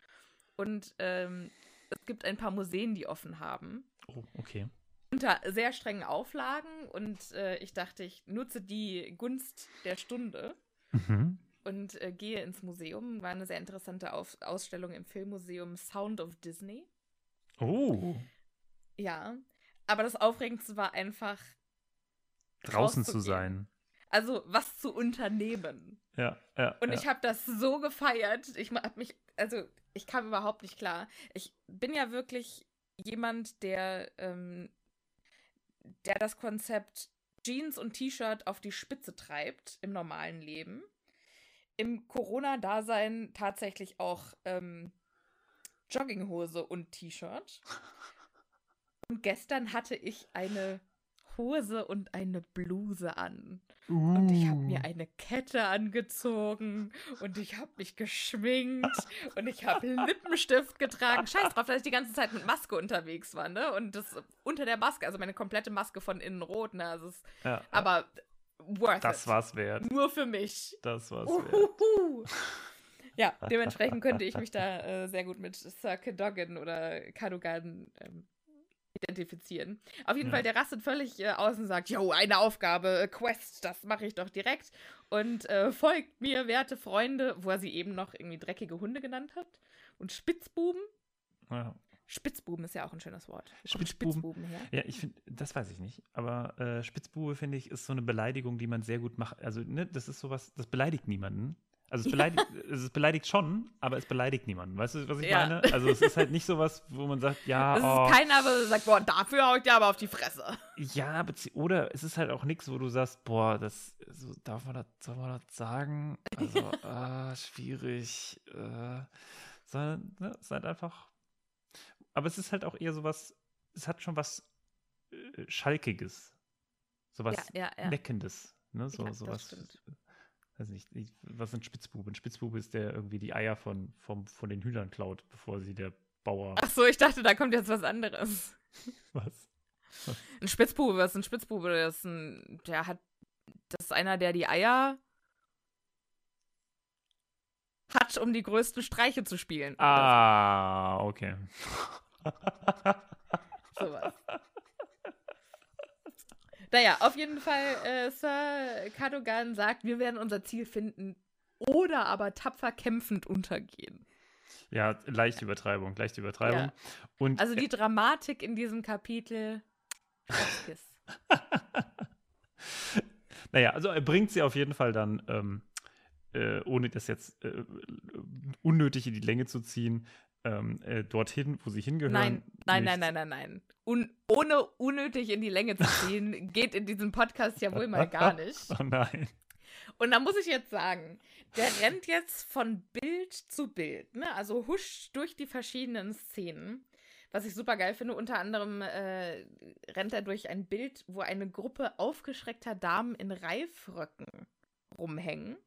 Und ähm, es gibt ein paar Museen, die offen haben. Oh, okay. Unter sehr strengen Auflagen. Und äh, ich dachte, ich nutze die Gunst der Stunde. Mhm. Und äh, gehe ins Museum. War eine sehr interessante Auf Ausstellung im Filmmuseum Sound of Disney. Oh. Ja, aber das Aufregendste war einfach draußen zu sein. Also was zu unternehmen. Ja, ja. Und ja. ich habe das so gefeiert. Ich habe mich, also ich kam überhaupt nicht klar. Ich bin ja wirklich jemand, der, ähm, der das Konzept Jeans und T-Shirt auf die Spitze treibt im normalen Leben. Im Corona-Dasein tatsächlich auch ähm, Jogginghose und T-Shirt. Und gestern hatte ich eine Hose und eine Bluse an. Uh. Und ich habe mir uh. eine Kette angezogen und ich habe mich geschminkt und ich habe Lippenstift getragen. Scheiß drauf, dass ich die ganze Zeit mit Maske unterwegs war, ne? Und das unter der Maske, also meine komplette Maske von innen rot, ne? Also es, ja, aber worth Das it. war's wert. Nur für mich. Das war's Uhuhu. wert. Ja, dementsprechend könnte ich mich da äh, sehr gut mit Sir Cadogan oder Cadogan ähm, identifizieren. Auf jeden ja. Fall, der rastet völlig äh, aus und sagt, jo, eine Aufgabe, äh, Quest, das mache ich doch direkt. Und äh, folgt mir, werte Freunde, wo er sie eben noch irgendwie dreckige Hunde genannt hat. Und Spitzbuben. Ja. Spitzbuben ist ja auch ein schönes Wort. Spitzbuben. Spitzbuben her? Ja, ich finde, das weiß ich nicht. Aber äh, Spitzbube, finde ich, ist so eine Beleidigung, die man sehr gut macht. Also, ne, das ist sowas, das beleidigt niemanden. Also es beleidigt, es beleidigt schon, aber es beleidigt niemanden. Weißt du, was ich ja. meine? Also es ist halt nicht so was, wo man sagt, ja. Es oh, ist keiner, der sagt, boah, dafür hau ich dir aber auf die Fresse. Ja, oder es ist halt auch nichts, wo du sagst, boah, das so, darf man das, soll man das sagen? Also, ah, schwierig. Äh, sondern, ne, es ist halt einfach. Aber es ist halt auch eher so was, es hat schon was äh, Schalkiges. Sowas ja, ja. Neckendes. Ne? So, sowas. Weiß nicht, was sind Spitzbube? Ein Spitzbube ist der irgendwie die Eier von, vom, von den Hühnern klaut, bevor sie der Bauer. Ach so, ich dachte, da kommt jetzt was anderes. Was? Ein Spitzbube, was ist ein Spitzbube? Das ist ein, der hat das ist einer, der die Eier hat, um die größten Streiche zu spielen. Ah, okay. Sowas. Naja, auf jeden Fall, äh, Sir Cadogan sagt, wir werden unser Ziel finden oder aber tapfer kämpfend untergehen. Ja, leichte Übertreibung, leichte Übertreibung. Ja. Und Also die Dramatik in diesem Kapitel. Naja, also er bringt sie auf jeden Fall dann, ähm, äh, ohne das jetzt äh, unnötig in die Länge zu ziehen, ähm, äh, dorthin, wo sie hingehören. Nein, nein, nein, nein, nein, nein. Un ohne unnötig in die Länge zu ziehen, geht in diesem Podcast ja wohl mal gar nicht. Oh nein. Und da muss ich jetzt sagen, der rennt jetzt von Bild zu Bild, ne? Also huscht durch die verschiedenen Szenen. Was ich super geil finde, unter anderem äh, rennt er durch ein Bild, wo eine Gruppe aufgeschreckter Damen in Reifröcken rumhängen.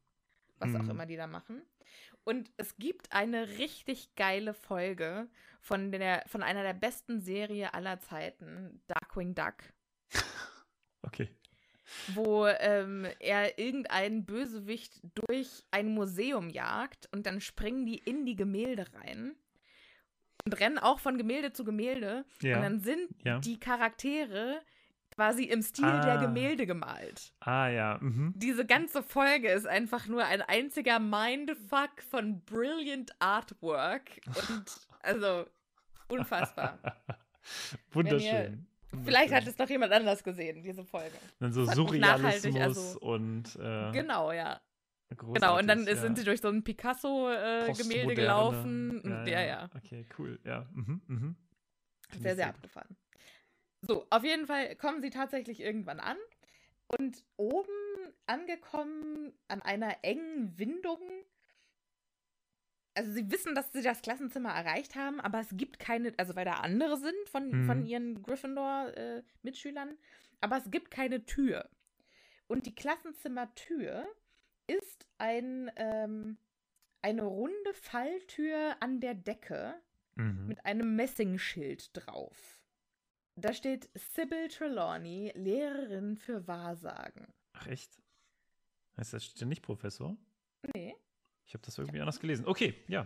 Was auch Mhm. immer die da machen. Und es gibt eine richtig geile Folge von, der, von einer der besten Serie aller Zeiten, Darkwing Duck Okay. wo ähm, er irgendeinen Bösewicht durch ein Museum jagt und dann springen die in die Gemälde rein und rennen auch von Gemälde zu Gemälde Ja. und dann sind Ja. die Charaktere quasi im Stil der Ah. Gemälde gemalt. Ah ja. Mhm. Diese ganze Folge ist einfach nur ein einziger Mindfuck von brilliant Artwork und also unfassbar. Wunderschön. Vielleicht hat es noch jemand anders gesehen, diese Folge. dann so Surrealismus also- und äh, Genau, ja. Genau, großartig, und dann ja. sind sie durch so ein Picasso-Gemälde Postmoderne. gelaufen. Und, ja, ja. Okay, cool. Ja. Mhm, mhm. Sehr, sehr abgefahren. So, auf jeden Fall kommen sie tatsächlich irgendwann an. Und oben angekommen an einer engen Windung. Also sie wissen, dass sie das Klassenzimmer erreicht haben, aber es gibt keine, also weil da andere sind von, Mhm. von ihren Gryffindor-Mitschülern, aber es gibt keine Tür. Und die Klassenzimmertür ist ein, ähm, eine runde Falltür an der Decke Mhm. mit einem Messingschild drauf. Da steht Sybil Trelawney, Lehrerin für Wahrsagen. Ach echt? Heißt das steht nicht Professor? Nee. Ich habe das irgendwie anders gelesen. Okay, ja.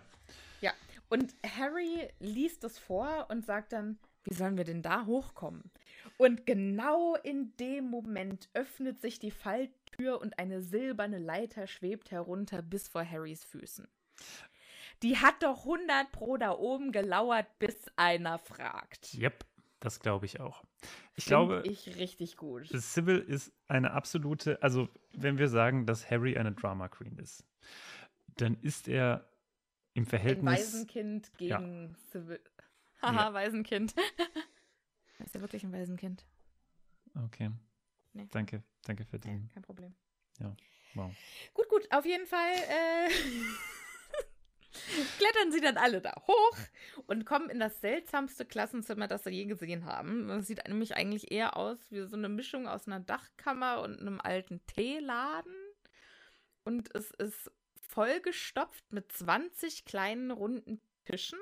Ja, und Harry liest es vor und sagt dann, wie sollen wir denn da hochkommen? Und genau in dem Moment öffnet sich die Falltür und eine silberne Leiter schwebt herunter bis vor Harrys Füßen. Die hat doch 100 pro da oben gelauert, bis einer fragt. Yep, das glaube ich auch. Ich Find glaube, ich richtig gut. Sybil ist eine absolute, also wenn wir sagen, dass Harry eine Drama Queen ist, dann ist er im Ein Verhältnis. Waisenkind Ja. gegen Civil. Haha, Waisenkind. ist er wirklich ein Waisenkind? Okay. Nee. Danke, danke für Ja, den. kein Problem. Wow. Gut, gut, auf jeden Fall äh, klettern sie dann alle da hoch und kommen in das seltsamste Klassenzimmer, das sie je gesehen haben. Das sieht nämlich eigentlich eher aus wie so eine Mischung aus einer Dachkammer und einem alten Teeladen. Und es ist vollgestopft mit 20 kleinen runden Tischen.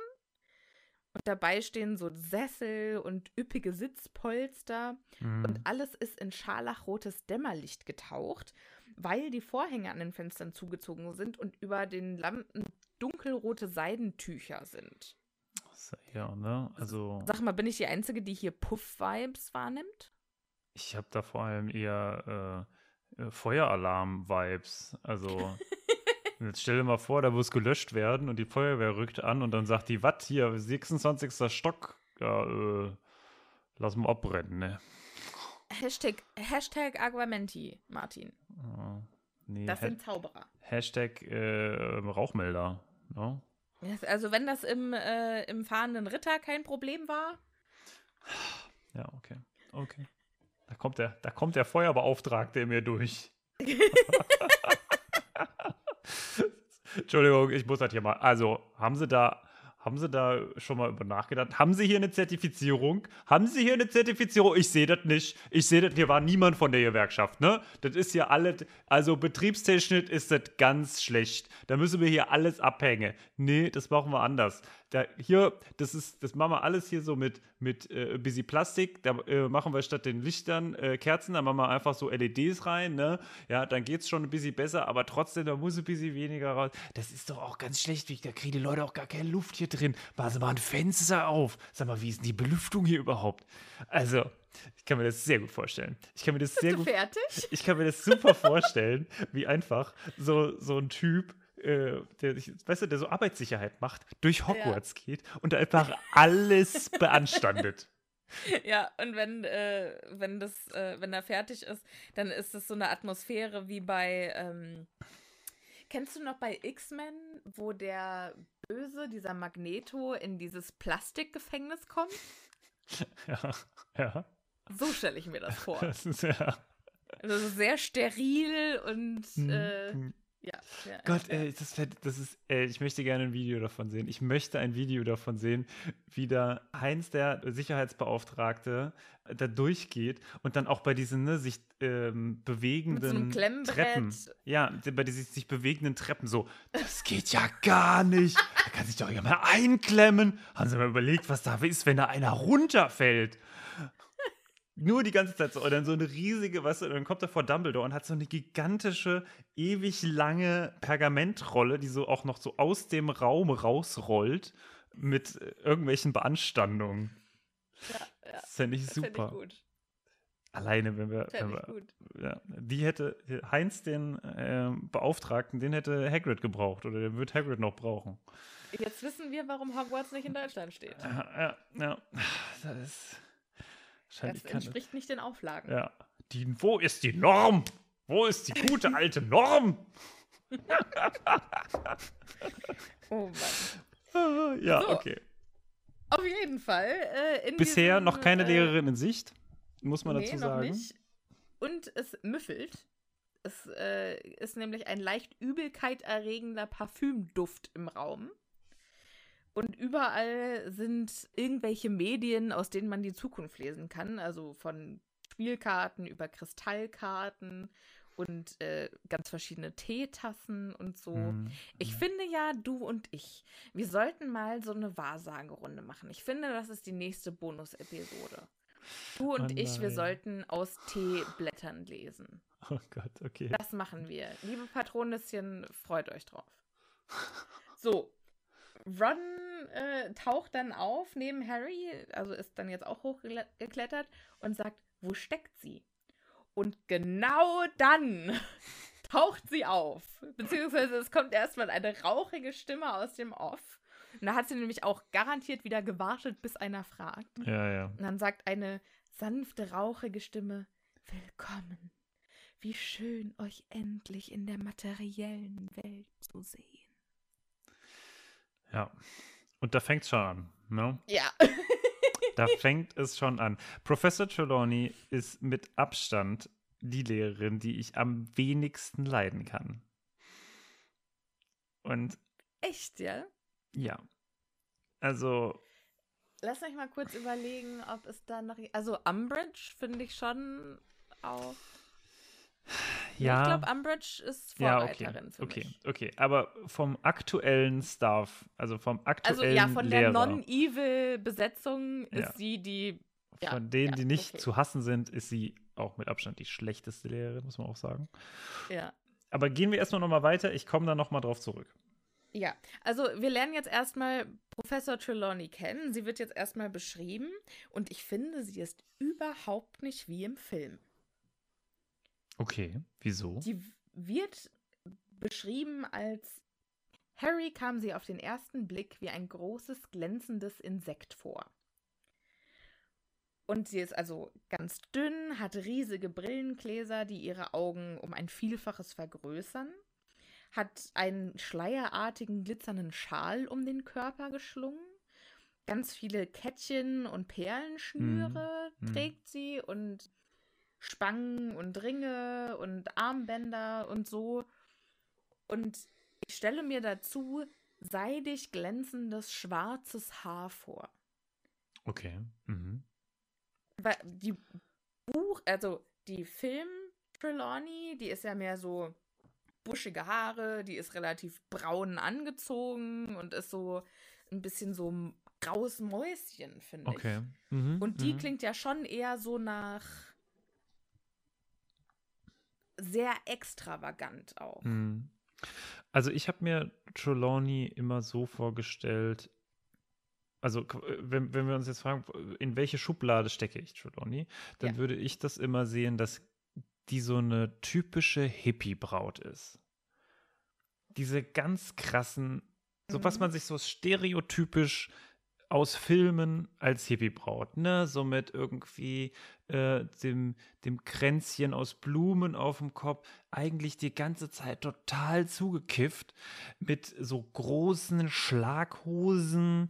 Und dabei stehen so Sessel und üppige Sitzpolster. Mhm. Und alles ist in scharlachrotes Dämmerlicht getaucht, weil die Vorhänge an den Fenstern zugezogen sind und über den Lampen dunkelrote Seidentücher sind. Ja, ne? Also, Sag mal, bin ich die Einzige, die hier Puff-Vibes wahrnimmt? ich habe da vor allem eher äh, äh, Feueralarm-Vibes. Also, jetzt stell dir mal vor, da muss gelöscht werden und die Feuerwehr rückt an und dann sagt die, was hier, 26. Stock, ja, äh, lass mal abbrennen, ne? Hashtag, Hashtag Aguamenti, Martin. Oh, nee, Das sind Zauberer. Hashtag äh, Rauchmelder. Das- Also wenn das im, äh, im fahrenden Ritter kein Problem war, Ja, okay. Okay. Da kommt der, da kommt der Feuerbeauftragte in mir durch. Entschuldigung, ich muss das hier mal. Also, haben Sie da, haben Sie da schon mal über nachgedacht? Haben Sie hier eine Zertifizierung? Haben Sie hier eine Zertifizierung? Ich sehe das nicht. Ich sehe das, hier war niemand von der Gewerkschaft, ne? Das ist hier alles, also betriebstechnisch ist das ganz schlecht. Da müssen wir hier alles abhängen. Nee, das machen wir anders. Da, hier, das ist, das machen wir alles hier so mit, mit äh, busy Plastik. Da äh, machen wir statt den Lichtern äh, Kerzen, da machen wir einfach so LEDs rein, ne? Ja, dann geht es schon ein bisschen besser, aber trotzdem, da muss ein bisschen weniger raus. Das ist doch auch ganz schlecht, da kriegen die Leute auch gar keine Luft hier drin. Machen Sie mal ein Fenster auf. Sag mal, wie ist denn die Belüftung hier überhaupt? Also, ich kann mir das sehr gut vorstellen. Ich kann mir das Bist sehr du gut. fertig? Ich kann mir das super vorstellen, wie einfach so, so ein Typ, äh, der, sich- weißt du, der so Arbeitssicherheit macht, durch Hogwarts geht und da einfach alles beanstandet. Ja, und wenn, äh, wenn das, äh, wenn er fertig ist, dann ist es so eine Atmosphäre wie bei, ähm, kennst du noch bei X-Men, wo der Böse, dieser Magneto, in dieses Plastikgefängnis kommt? Ja, ja. So stelle ich mir das vor. Das ist ja. Also sehr steril und äh, Mhm. Ja. ja. Gott, ja. ey, das, das ist, ey, ich möchte gerne ein Video davon sehen. Ich möchte ein Video davon sehen, wie da Heinz, der Sicherheitsbeauftragte, da durchgeht und dann auch bei diesen ne, sich ähm, bewegenden Klemmbrett. Treppen. Ja, bei diesen sich bewegenden Treppen so, das geht ja gar nicht. Da kann sich doch jemand einklemmen. Haben Sie mal überlegt, was da ist, wenn da einer runterfällt? Nur die ganze Zeit so. Und dann so eine riesige, weißt du, und dann kommt er vor Dumbledore und hat so eine gigantische, ewig lange Pergamentrolle, die so auch noch so aus dem Raum rausrollt mit äh, irgendwelchen Beanstandungen. ja, ja. Das fände ich Das super. ich gut. Alleine, wenn wir. Wenn wir gut. ja, die hätte, Heinz, den ähm, Beauftragten, den hätte Hagrid gebraucht oder den wird Hagrid noch brauchen. Jetzt wissen wir, warum Hogwarts nicht in Deutschland steht. Ja, ja, ja. Das ist. Das Wahrscheinlich das, entspricht nicht den Auflagen. Ja. Die, wo ist die Norm? Wo ist die gute alte Norm? Oh Mann. Ja, So. okay. Auf jeden Fall. Äh, Bisher diesem, noch keine äh, Lehrerin in Sicht, muss man nee, dazu noch sagen. nicht. Und es müffelt. Es äh, ist nämlich ein leicht übelkeiterregender Parfümduft im Raum. Und überall sind irgendwelche Medien, aus denen man die Zukunft lesen kann. Also von Spielkarten über Kristallkarten und äh, ganz verschiedene Teetassen und so. Hm. Ich finde ja, du und ich, wir sollten mal so eine Wahrsagerunde machen. Ich finde, das ist die nächste Bonus-Episode. Du und Oh ich, wir sollten aus Teeblättern lesen. Oh Gott, okay. Das machen wir. Liebe Patronüschen, freut euch drauf. So, Ron äh, taucht dann auf neben Harry, also ist dann jetzt auch hochgeklettert und sagt, wo steckt sie? Und genau dann taucht sie auf. Beziehungsweise es kommt erstmal eine rauchige Stimme aus dem Off. Und da hat sie nämlich auch garantiert wieder gewartet, bis einer fragt. Ja, ja. Und dann sagt eine sanfte, rauchige Stimme: Willkommen. Wie schön, euch endlich in der materiellen Welt zu sehen. Ja. Und da fängt es schon an. Ne? Ja. Da fängt es schon an. Professor Trelawney ist mit Abstand die Lehrerin, die ich am wenigsten leiden kann. Und Echt, ja? ja, also Lass mich mal kurz überlegen, ob es da noch. Also, Umbridge finde ich schon auch. Ja. Ich glaube, Umbridge ist ja, okay, Vorreiterin für okay, mich. okay. Aber vom aktuellen Staff, also vom Also, aktuellen ja, von der Lehrer, Non-Evil-Besetzung Ja. ist sie die. Ja, von denen, ja, die nicht okay. zu hassen sind, ist sie auch mit Abstand die schlechteste Lehrerin, muss man auch sagen. Ja. Aber gehen wir erstmal nochmal weiter. Ich komme da nochmal drauf zurück. Ja, also wir lernen jetzt erstmal Professor Trelawney kennen. Sie wird jetzt erstmal beschrieben und ich finde, sie ist überhaupt nicht wie im Film. Okay, wieso? Die wird beschrieben als Harry kam sie auf den ersten Blick wie ein großes, glänzendes Insekt vor. Und sie ist also ganz dünn, hat riesige Brillengläser, die ihre Augen um ein Vielfaches vergrößern, hat einen schleierartigen, glitzernden Schal um den Körper geschlungen, ganz viele Kettchen und Perlenschnüre Mhm. trägt sie und Spangen und Ringe und Armbänder und so. Und ich stelle mir dazu seidig glänzendes schwarzes Haar vor. Okay. Mhm. Weil die Buch, also die Film Trelawney, die ist ja mehr so buschige Haare, die ist relativ braun angezogen und ist so ein bisschen so ein graues Mäuschen, finde Okay. ich. Mhm, Und die mhm. klingt ja schon eher so nach sehr extravagant auch. Mhm. Also ich habe mir Trelawney immer so vorgestellt, also qu- wenn, wenn wir uns jetzt fragen, in welche Schublade stecke ich Trelawney, dann Ja. würde ich das immer sehen, dass die so eine typische Hippie-Braut ist. Diese ganz krassen, so was Mhm. man sich so stereotypisch aus Filmen als Hippie-Braut, ne? So mit irgendwie äh, dem, dem Kränzchen aus Blumen auf dem Kopf, eigentlich die ganze Zeit total zugekifft, mit so großen Schlaghosen,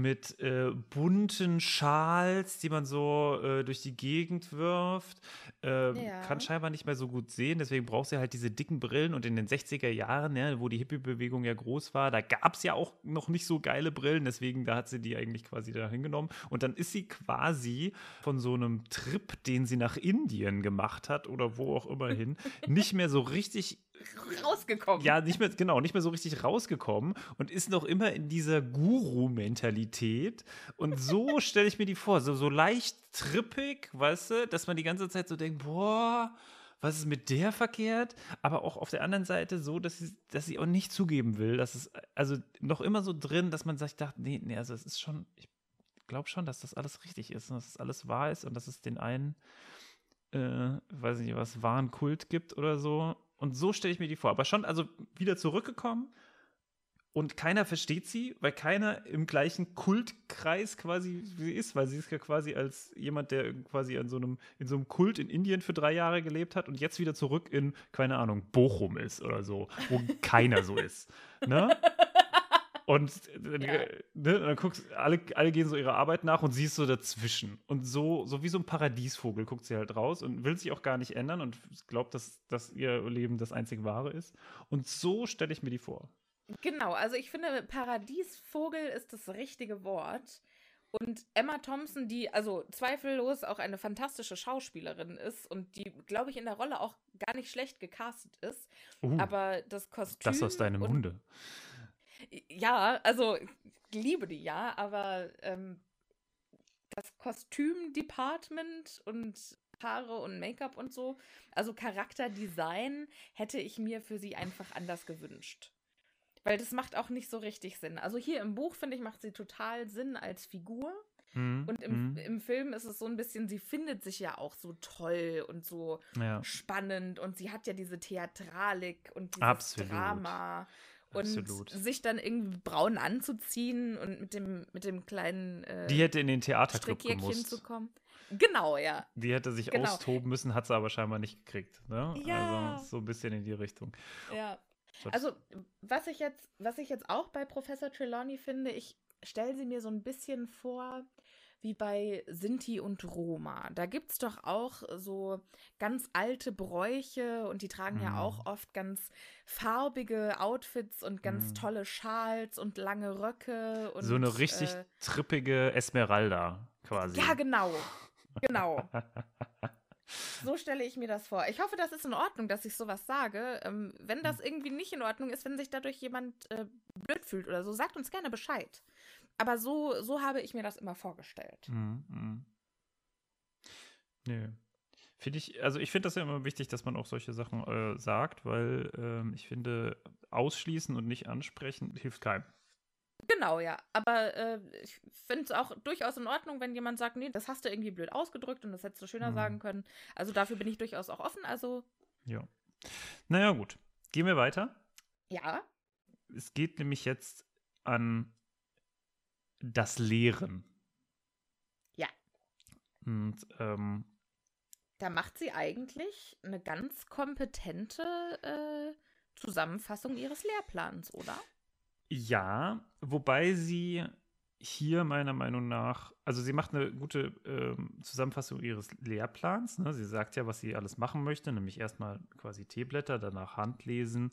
mit äh, bunten Schals, die man so äh, durch die Gegend wirft. Ähm, Ja. Kann scheinbar nicht mehr so gut sehen, deswegen braucht sie halt diese dicken Brillen. Und in den 60er Jahren, ja, wo die Hippie-Bewegung ja groß war, da gab es ja auch noch nicht so geile Brillen, deswegen da hat sie die eigentlich quasi da hingenommen. Und dann ist sie quasi von so einem Trip, den sie nach Indien gemacht hat oder wo auch immer hin, nicht mehr so richtig Rausgekommen. ja, nicht mehr, genau, nicht mehr so richtig rausgekommen und ist noch immer in dieser Guru-Mentalität. Und so stelle ich mir die vor, so, so leicht trippig, weißt du, dass man die ganze Zeit so denkt, boah, was ist mit der verkehrt? Aber auch auf der anderen Seite so, dass sie, dass sie auch nicht zugeben will, dass es, also noch immer so drin, dass man sich dachte, nee, nee, also es ist schon, ich glaube schon, dass das alles richtig ist und dass das alles wahr ist und dass es den einen, äh, weiß nicht, was, wahren Kult gibt oder so. Und so stelle ich mir die vor. Aber schon, also wieder zurückgekommen und keiner versteht sie, weil keiner im gleichen Kultkreis quasi sie ist, weil sie ist ja quasi als jemand, der quasi an so einem, in so einem Kult in Indien für drei Jahre gelebt hat und jetzt wieder zurück in, keine Ahnung, Bochum ist oder so, wo keiner so ist. Ne? Und äh, Ja. ne, dann guckst alle, alle gehen so ihrer Arbeit nach und sie ist so dazwischen. Und so, so wie so ein Paradiesvogel guckt sie halt raus und will sich auch gar nicht ändern und glaubt, dass, dass ihr Leben das einzig wahre ist. Und so stelle ich mir die vor. Genau, also ich finde, Paradiesvogel ist das richtige Wort. Und Emma Thompson, die also zweifellos auch eine fantastische Schauspielerin ist und die, glaube ich, in der Rolle auch gar nicht schlecht gecastet ist. Uh, Aber das Kostüm. das aus deinem und, Munde. Ja, also ich liebe die ja, aber ähm, das Kostüm-Department und Haare und Make-up und so, also Charakterdesign, hätte ich mir für sie einfach anders gewünscht. Weil das macht auch nicht so richtig Sinn. Also hier im Buch, finde ich, macht sie total Sinn als Figur. Mhm, Und im, mhm. im Film ist es so ein bisschen, sie findet sich ja auch so toll und so ja. spannend und sie hat ja diese Theatralik und dieses Absolut. Drama und Absolut. sich dann irgendwie braun anzuziehen und mit dem mit dem kleinen äh, Die hätte in den Theaterclub gemusst. zu kommen. Genau, ja. Die hätte sich Genau. austoben müssen, hat sie aber scheinbar nicht gekriegt. Ne? Ja. Also so ein bisschen in die Richtung. Ja. Also, was ich jetzt, was ich jetzt auch bei Professor Trelawney finde, ich stelle sie mir so ein bisschen vor wie bei Sinti und Roma. Da gibt es doch auch so ganz alte Bräuche und die tragen ja Mhm. auch oft ganz farbige Outfits und ganz Mhm. tolle Schals und lange Röcke. Und, so eine richtig Äh, trippige Esmeralda quasi. ja, genau. Genau. So stelle ich mir das vor. Ich hoffe, das ist in Ordnung, dass ich sowas sage. Ähm, wenn Hm. das irgendwie nicht in Ordnung ist, wenn sich dadurch jemand äh, blöd fühlt oder so, sagt uns gerne Bescheid. Aber so, so habe ich mir das immer vorgestellt. Mhm, mhm. Nö. Finde ich, also ich finde das ja immer wichtig, dass man auch solche Sachen äh, sagt, weil ähm, ich finde, ausschließen und nicht ansprechen hilft keinem. Genau, ja. Aber äh, ich finde es auch durchaus in Ordnung, wenn jemand sagt, nee, das hast du irgendwie blöd ausgedrückt und das hättest du schöner Mhm. sagen können. Also dafür bin ich durchaus auch offen. Also Ja. Naja, gut. Gehen wir weiter. ja, Es geht nämlich jetzt an das Lehren. Ja. Und ähm, da macht sie eigentlich eine ganz kompetente äh, Zusammenfassung ihres Lehrplans, oder? Ja, wobei sie hier meiner Meinung nach, also sie macht eine gute ähm, Zusammenfassung ihres Lehrplans. Ne? Sie sagt ja, was sie alles machen möchte, nämlich erstmal quasi Teeblätter, danach Handlesen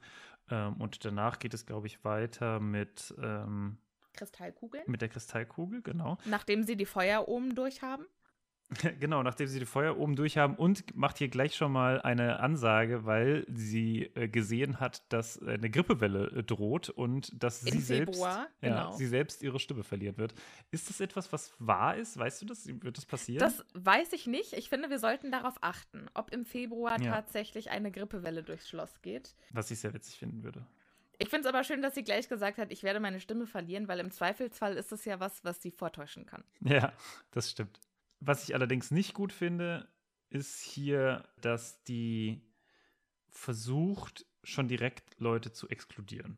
ähm, und danach geht es, glaube ich, weiter mit, ähm, Kristallkugeln. mit der Kristallkugel, genau. Nachdem sie die Feuerohmen durchhaben. Genau, nachdem sie die Feuer oben durch haben und macht hier gleich schon mal eine Ansage, weil sie äh, gesehen hat, dass äh, eine Grippewelle äh, droht und dass Im sie selbst, Februar, ja, genau. sie selbst ihre Stimme verlieren wird. Ist das etwas, was wahr ist? Weißt du das? Wird das passieren? Das weiß ich nicht. Ich finde, wir sollten darauf achten, ob im Februar Ja. tatsächlich eine Grippewelle durchs Schloss geht. was ich sehr witzig finden würde. Ich finde es aber schön, dass sie gleich gesagt hat, ich werde meine Stimme verlieren, weil im Zweifelsfall ist es ja was, was sie vortäuschen kann. Ja, das stimmt. Was ich allerdings nicht gut finde, ist hier, dass die versucht, schon direkt Leute zu exkludieren.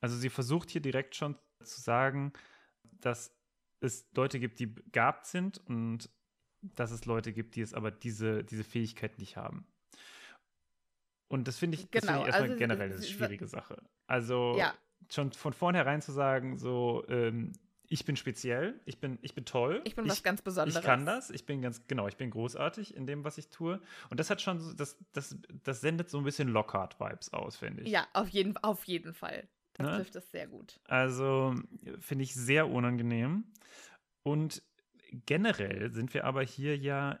Also sie versucht hier direkt schon zu sagen, dass es Leute gibt, die begabt sind und dass es Leute gibt, die es aber diese, diese Fähigkeit nicht haben. Und das finde ich, das Genau, finde ich erstmal also generell eine schwierige Sache. Also Ja. schon von vornherein zu sagen, so, ähm, ich bin speziell, ich bin, ich bin toll. Ich bin was ganz Besonderes. Ich kann das, ich bin ganz, genau, ich bin großartig in dem, was ich tue. Und das hat schon, so- das, das, das sendet so ein bisschen Lockhart-Vibes aus, finde ich. Ja, auf jeden, auf jeden Fall. Das Ne? trifft es sehr gut. Also finde ich sehr unangenehm. Und generell sind wir aber hier ja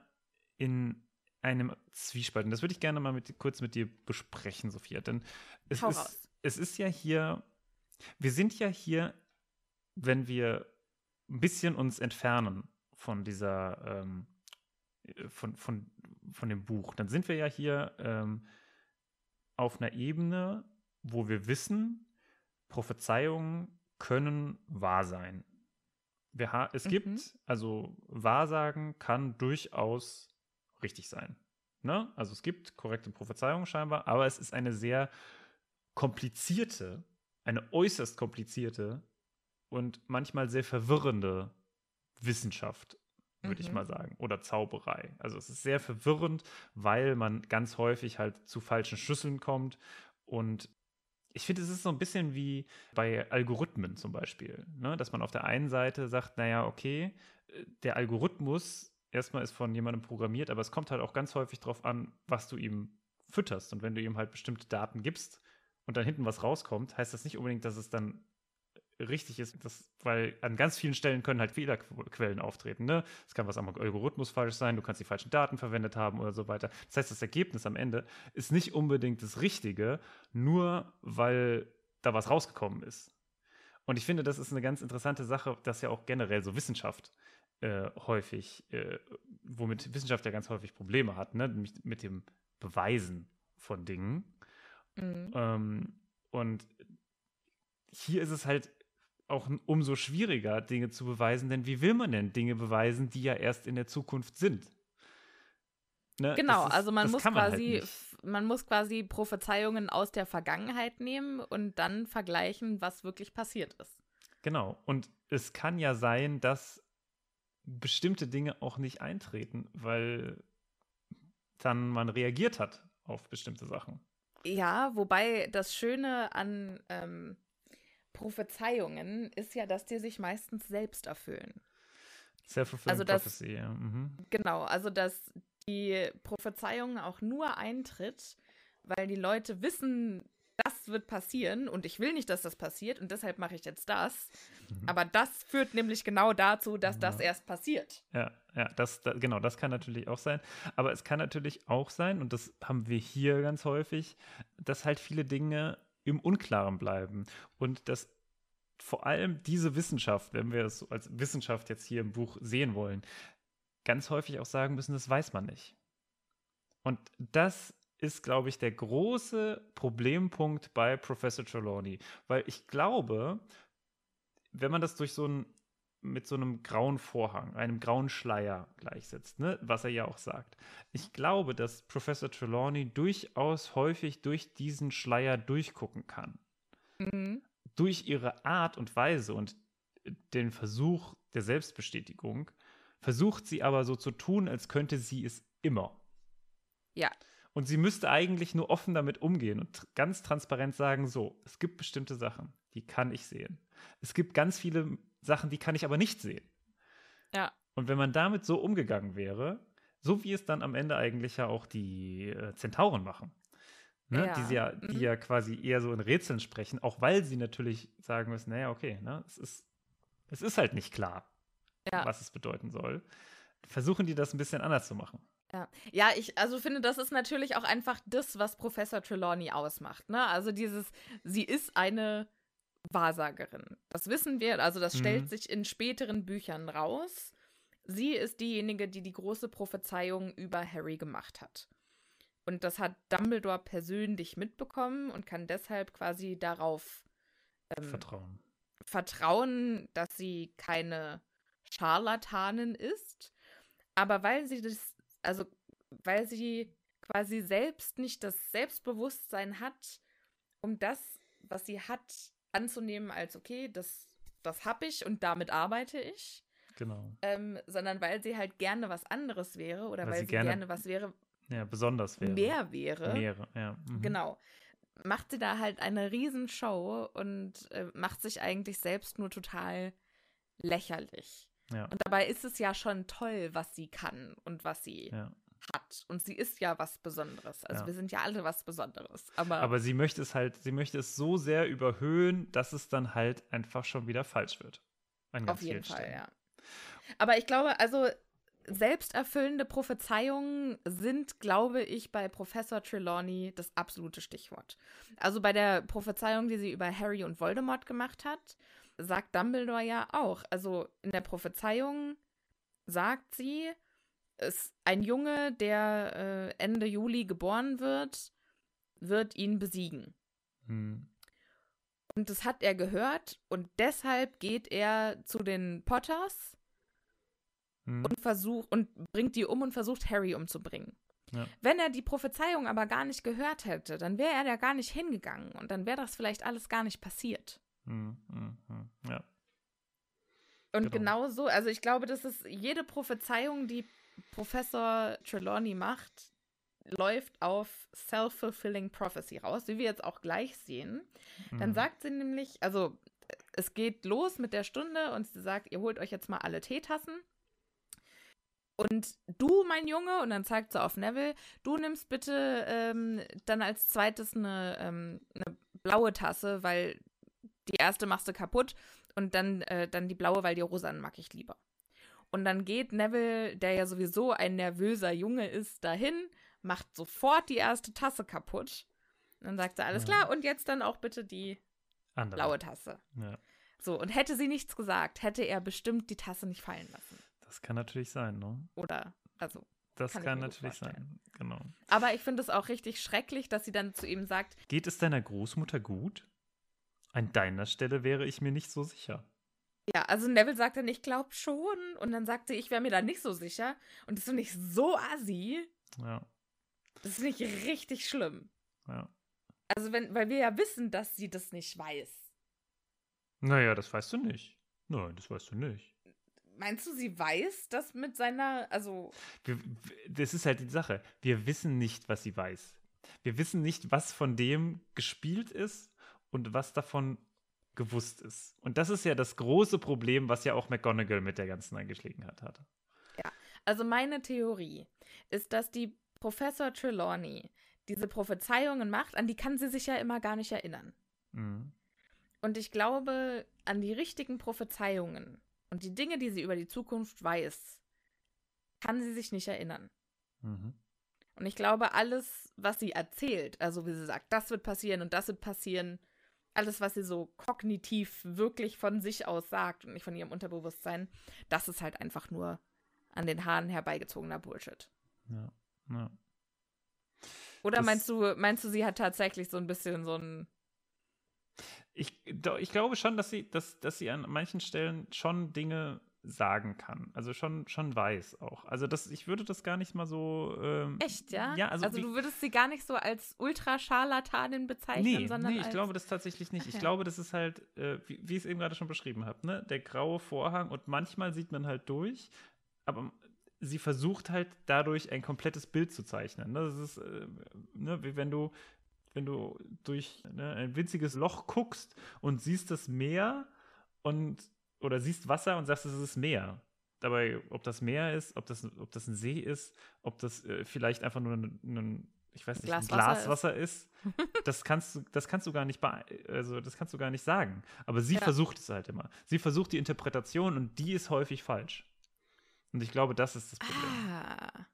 in einem Zwiespalt. Und das würde ich gerne mal mit, kurz mit dir besprechen, Sophia. Denn es Hau ist, raus. es ist ja hier, wir sind ja hier, wenn wir ein bisschen uns entfernen von dieser, ähm, von, von, von dem Buch, dann sind wir ja hier ähm, auf einer Ebene, wo wir wissen, Prophezeiungen können wahr sein. Wir ha es Mhm. gibt, also Wahrsagen kann durchaus richtig sein. Ne? Also es gibt korrekte Prophezeiungen scheinbar, aber es ist eine sehr komplizierte, eine äußerst komplizierte und manchmal sehr verwirrende Wissenschaft, würde ich Mhm. mal sagen, oder Zauberei. Also es ist sehr verwirrend, weil man ganz häufig halt zu falschen Schlüsseln kommt und ich finde, es ist so ein bisschen wie bei Algorithmen zum Beispiel, ne? dass man auf der einen Seite sagt, naja, okay, äh, der Algorithmus erstmal ist von jemandem programmiert, aber es kommt halt auch ganz häufig darauf an, was du ihm fütterst. Und wenn du ihm halt bestimmte Daten gibst und dann hinten was rauskommt, heißt das nicht unbedingt, dass es dann richtig ist, das, weil an ganz vielen Stellen können halt Fehlerquellen auftreten. Ne? Es kann was am Algorithmus falsch sein, du kannst die falschen Daten verwendet haben oder so weiter. Das heißt, das Ergebnis am Ende ist nicht unbedingt das Richtige, nur weil da was rausgekommen ist. Und ich finde, das ist eine ganz interessante Sache, dass ja auch generell so Wissenschaft äh, häufig, äh, womit Wissenschaft ja ganz häufig Probleme hat, ne? nämlich mit dem Beweisen von Dingen. Mhm. Ähm, und hier ist es halt auch umso schwieriger, Dinge zu beweisen, denn wie will man denn Dinge beweisen, die ja erst in der Zukunft sind? Ne? Genau, ist- also man muss man halt quasi, f- man muss quasi Prophezeiungen aus der Vergangenheit nehmen und dann vergleichen, was wirklich passiert ist. Genau. Und es kann ja sein, dass bestimmte Dinge auch nicht eintreten, weil dann man reagiert hat auf bestimmte Sachen. Ja, wobei das Schöne an ähm, Prophezeiungen ist ja, dass die sich meistens selbst erfüllen. Self-fulfilling Also Prophecy, ja. Mhm. Genau, also dass die Prophezeiung auch nur eintritt, weil die Leute wissen, das wird passieren und ich will nicht, dass das passiert und deshalb mache ich jetzt das. Aber das führt nämlich genau dazu, dass das Ja. erst passiert. Ja, ja, das, da, genau, das kann natürlich auch sein. Aber es kann natürlich auch sein, und das haben wir hier ganz häufig, dass halt viele Dinge im Unklaren bleiben. Und dass vor allem diese Wissenschaft, wenn wir es als Wissenschaft jetzt hier im Buch sehen wollen, ganz häufig auch sagen müssen, das weiß man nicht. Und das ist, glaube ich, der große Problempunkt bei Professor Trelawney. Weil ich glaube, wenn man das durch so ein mit so einem grauen Vorhang, einem grauen Schleier gleichsetzt, ne? was er ja auch sagt. Ich glaube, dass Professor Trelawney durchaus häufig durch diesen Schleier durchgucken kann. Mhm. Durch ihre Art und Weise und den Versuch der Selbstbestätigung versucht sie aber so zu tun, als könnte sie es immer. Ja. Und sie müsste eigentlich nur offen damit umgehen und ganz transparent sagen, so, es gibt bestimmte Sachen, die kann ich sehen. Es gibt ganz viele Sachen, die kann ich aber nicht sehen. Ja. Und wenn man damit so umgegangen wäre, so wie es dann am Ende eigentlich ja auch die äh, Zentauren machen, ne? Ja. die, sie ja, die Mhm. ja quasi eher so in Rätseln sprechen, auch weil sie natürlich sagen müssen, naja, okay, ne, es, ist, es ist halt nicht klar, Ja. was es bedeuten soll. versuchen die das ein bisschen anders zu machen. Ja. ja, ich also finde, das ist natürlich auch einfach das, was Professor Trelawney ausmacht. Ne? Also dieses, sie ist eine Wahrsagerin. Das wissen wir, also das mhm. stellt sich in späteren Büchern raus. Sie ist diejenige, die die große Prophezeiung über Harry gemacht hat. Und das hat Dumbledore persönlich mitbekommen und kann deshalb quasi darauf ähm, vertrauen. Vertrauen, dass sie keine Scharlatanin ist. Aber weil sie das, also weil sie quasi selbst nicht das Selbstbewusstsein hat, um das, was sie hat, anzunehmen als, okay, das, das habe ich und damit arbeite ich. Genau. Ähm, sondern weil sie halt gerne was anderes wäre oder weil, weil sie, gerne, gerne, was wäre. Ja, besonders wäre. Mehr wäre. Mehr, ja. Mhm. Genau. Macht sie da halt eine Riesenshow und äh, macht sich eigentlich selbst nur total lächerlich. Ja. Und dabei ist es ja schon toll, was sie kann und was sie ja. hat. Und sie ist ja was Besonderes. Also ja. wir sind ja alle was Besonderes. Aber, Aber sie möchte es halt, sie möchte es so sehr überhöhen, dass es dann halt einfach schon wieder falsch wird. An ganz Auf jeden Fall, Stellen. ja. Aber ich glaube, also selbsterfüllende Prophezeiungen sind, glaube ich, bei Professor Trelawney das absolute Stichwort. Also bei der Prophezeiung, die sie über Harry und Voldemort gemacht hat, sagt Dumbledore ja auch. Also in der Prophezeiung sagt sie, es, ein Junge, der äh, Ende Juli geboren wird, wird ihn besiegen. Hm. Und das hat er gehört und deshalb geht er zu den Potters hm. und versucht und bringt die um und versucht Harry umzubringen. Ja. Wenn er die Prophezeiung aber gar nicht gehört hätte, dann wäre er da gar nicht hingegangen und dann wäre das vielleicht alles gar nicht passiert. Hm, hm, hm. ja. Und genau. genau so, also ich glaube, das ist jede Prophezeiung, die Professor Trelawney macht, läuft auf Self-Fulfilling Prophecy raus, wie wir jetzt auch gleich sehen. Dann mhm. sagt sie nämlich, also es geht los mit der Stunde und sie sagt, ihr holt euch jetzt mal alle Teetassen. Und du, mein Junge, und dann zeigt sie auf Neville, du nimmst bitte ähm, dann als zweites eine, ähm, eine blaue Tasse, weil die erste machst du kaputt und dann, äh, dann die blaue, weil die rosanen mag ich lieber. Und dann geht Neville, der ja sowieso ein nervöser Junge ist, dahin, macht sofort die erste Tasse kaputt. Und dann sagt er, alles ja. klar, und jetzt dann auch bitte die Andere. blaue Tasse. Ja. So, und hätte sie nichts gesagt, hätte er bestimmt die Tasse nicht fallen lassen. Das kann natürlich sein, ne? Oder, also. Das kann, kann natürlich sein, genau. Aber ich finde es auch richtig schrecklich, dass sie dann zu ihm sagt: Geht es deiner Großmutter gut? An deiner Stelle wäre ich mir nicht so sicher. Ja, also Neville sagt dann, ich glaube schon. Und dann sagt sie, ich wäre mir da nicht so sicher. Und das finde ich so assi. Ja. Das finde ich richtig schlimm. Ja. Also, wenn, weil wir ja wissen, dass sie das nicht weiß. Naja, das weißt du nicht. Nein, das weißt du nicht. Meinst du, sie weiß das mit seiner, also. Wir, das ist halt die Sache. Wir wissen nicht, was sie weiß. Wir wissen nicht, was von dem gespielt ist und was davon gewusst ist. Und das ist ja das große Problem, was ja auch McGonagall mit der ganzen Angelegenheit hatte. Ja, also meine Theorie ist, dass die Professor Trelawney diese Prophezeiungen macht, an die kann sie sich ja immer gar nicht erinnern. Mhm. Und ich glaube, an die richtigen Prophezeiungen und die Dinge, die sie über die Zukunft weiß, kann sie sich nicht erinnern. Mhm. Und ich glaube, alles, was sie erzählt, also wie sie sagt, das wird passieren und das wird passieren, alles, was sie so kognitiv wirklich von sich aus sagt und nicht von ihrem Unterbewusstsein, das ist halt einfach nur an den Haaren herbeigezogener Bullshit. Ja, ja. Oder das meinst du, meinst du, sie hat tatsächlich so ein bisschen so ein ich, ich glaube schon, dass sie, dass, dass sie an manchen Stellen schon Dinge sagen kann. Also schon, schon weiß auch. Also das, ich würde das gar nicht mal so. Ähm, Echt, ja? Ja, also. Also du würdest sie gar nicht so als Ultrascharlatanin bezeichnen, nee, sondern. Nee, ich glaube das tatsächlich nicht. Ach, ich glaube, das ist halt, äh, wie, wie ich es eben gerade schon beschrieben habe, ne? Der graue Vorhang und manchmal sieht man halt durch, aber sie versucht halt dadurch ein komplettes Bild zu zeichnen. Ne? Das ist, äh, ne, wie wenn du wenn du durch ne, ein winziges Loch guckst und siehst das Meer und oder siehst Wasser und sagst, es ist Meer. Dabei, ob das Meer ist, ob das, ob das ein See ist, ob das äh, vielleicht einfach nur ein, ein ich weiß nicht, Glas ein Glaswasser ist, ist das kannst du, das kannst du gar nicht, also das kannst du gar nicht sagen. Aber sie ja. versucht es halt immer. Sie versucht die Interpretation und die ist häufig falsch. Und ich glaube, das ist das Problem. Ah.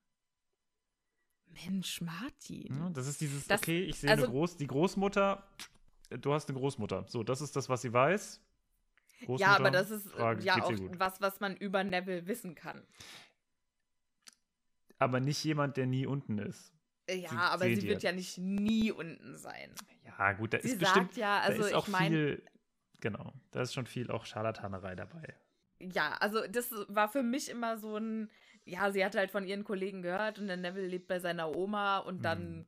Mensch, Martin. Ja, das ist dieses, Das- okay, ich sehe also- eine Groß, die Großmutter, du hast eine Großmutter. So, das ist das, was sie weiß. Ja, aber das ist äh, Frage, ja auch was, was man über Neville wissen kann. Aber nicht jemand, der nie unten ist. Äh, Ja, Sie- aber sie ihr. wird ja nicht nie unten sein. Ja, gut, da Sie ist sagt bestimmt, ja, also da ist auch ich mein- viel, genau, da ist schon viel auch Scharlatanerei dabei. Ja, also das war für mich immer so ein, ja, sie hat halt von ihren Kollegen gehört und der Neville lebt bei seiner Oma und dann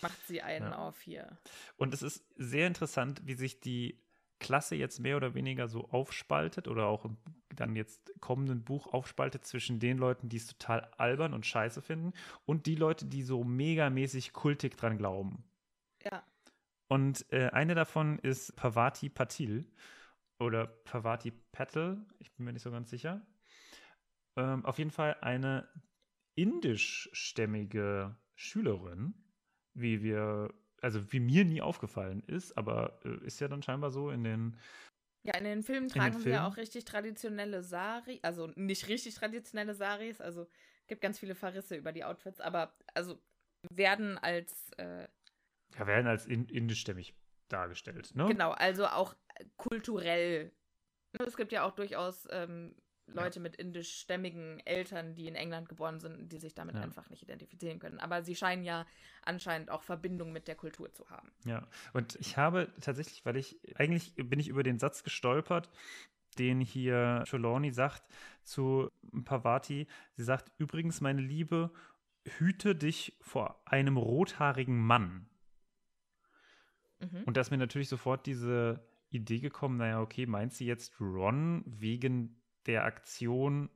macht sie einen Hm. Ja. auf hier. Und es ist sehr interessant, wie sich die Klasse jetzt mehr oder weniger so aufspaltet oder auch im dann jetzt kommenden Buch aufspaltet zwischen den Leuten, die es total albern und scheiße finden und die Leute, die so megamäßig kultig dran glauben. Ja. Und äh, eine davon ist Pavati Patil oder Pavati Patel, ich bin mir nicht so ganz sicher. Ähm, auf jeden Fall eine indischstämmige Schülerin, wie wir, also wie mir nie aufgefallen ist, aber äh, ist ja dann scheinbar so in den, Ja, in den Filmen den tragen sie ja Filmen? auch richtig traditionelle Sari, also nicht richtig traditionelle Saris, also gibt ganz viele Verrisse über die Outfits, aber also werden als äh, ja, werden als in, indischstämmig dargestellt, ne? genau, also auch kulturell. Es gibt ja auch durchaus ähm, Leute mit indischstämmigen Eltern, die in England geboren sind, die sich damit Ja. einfach nicht identifizieren können. Aber sie scheinen ja anscheinend auch Verbindung mit der Kultur zu haben. Ja, und ich habe tatsächlich, weil ich, eigentlich bin ich über den Satz gestolpert, den hier Trelawney sagt zu Pavati. Sie sagt, übrigens, meine Liebe, hüte dich vor einem rothaarigen Mann. Mhm. Und da ist mir natürlich sofort diese Idee gekommen, naja, okay, meint sie jetzt Ron wegen der Aktion,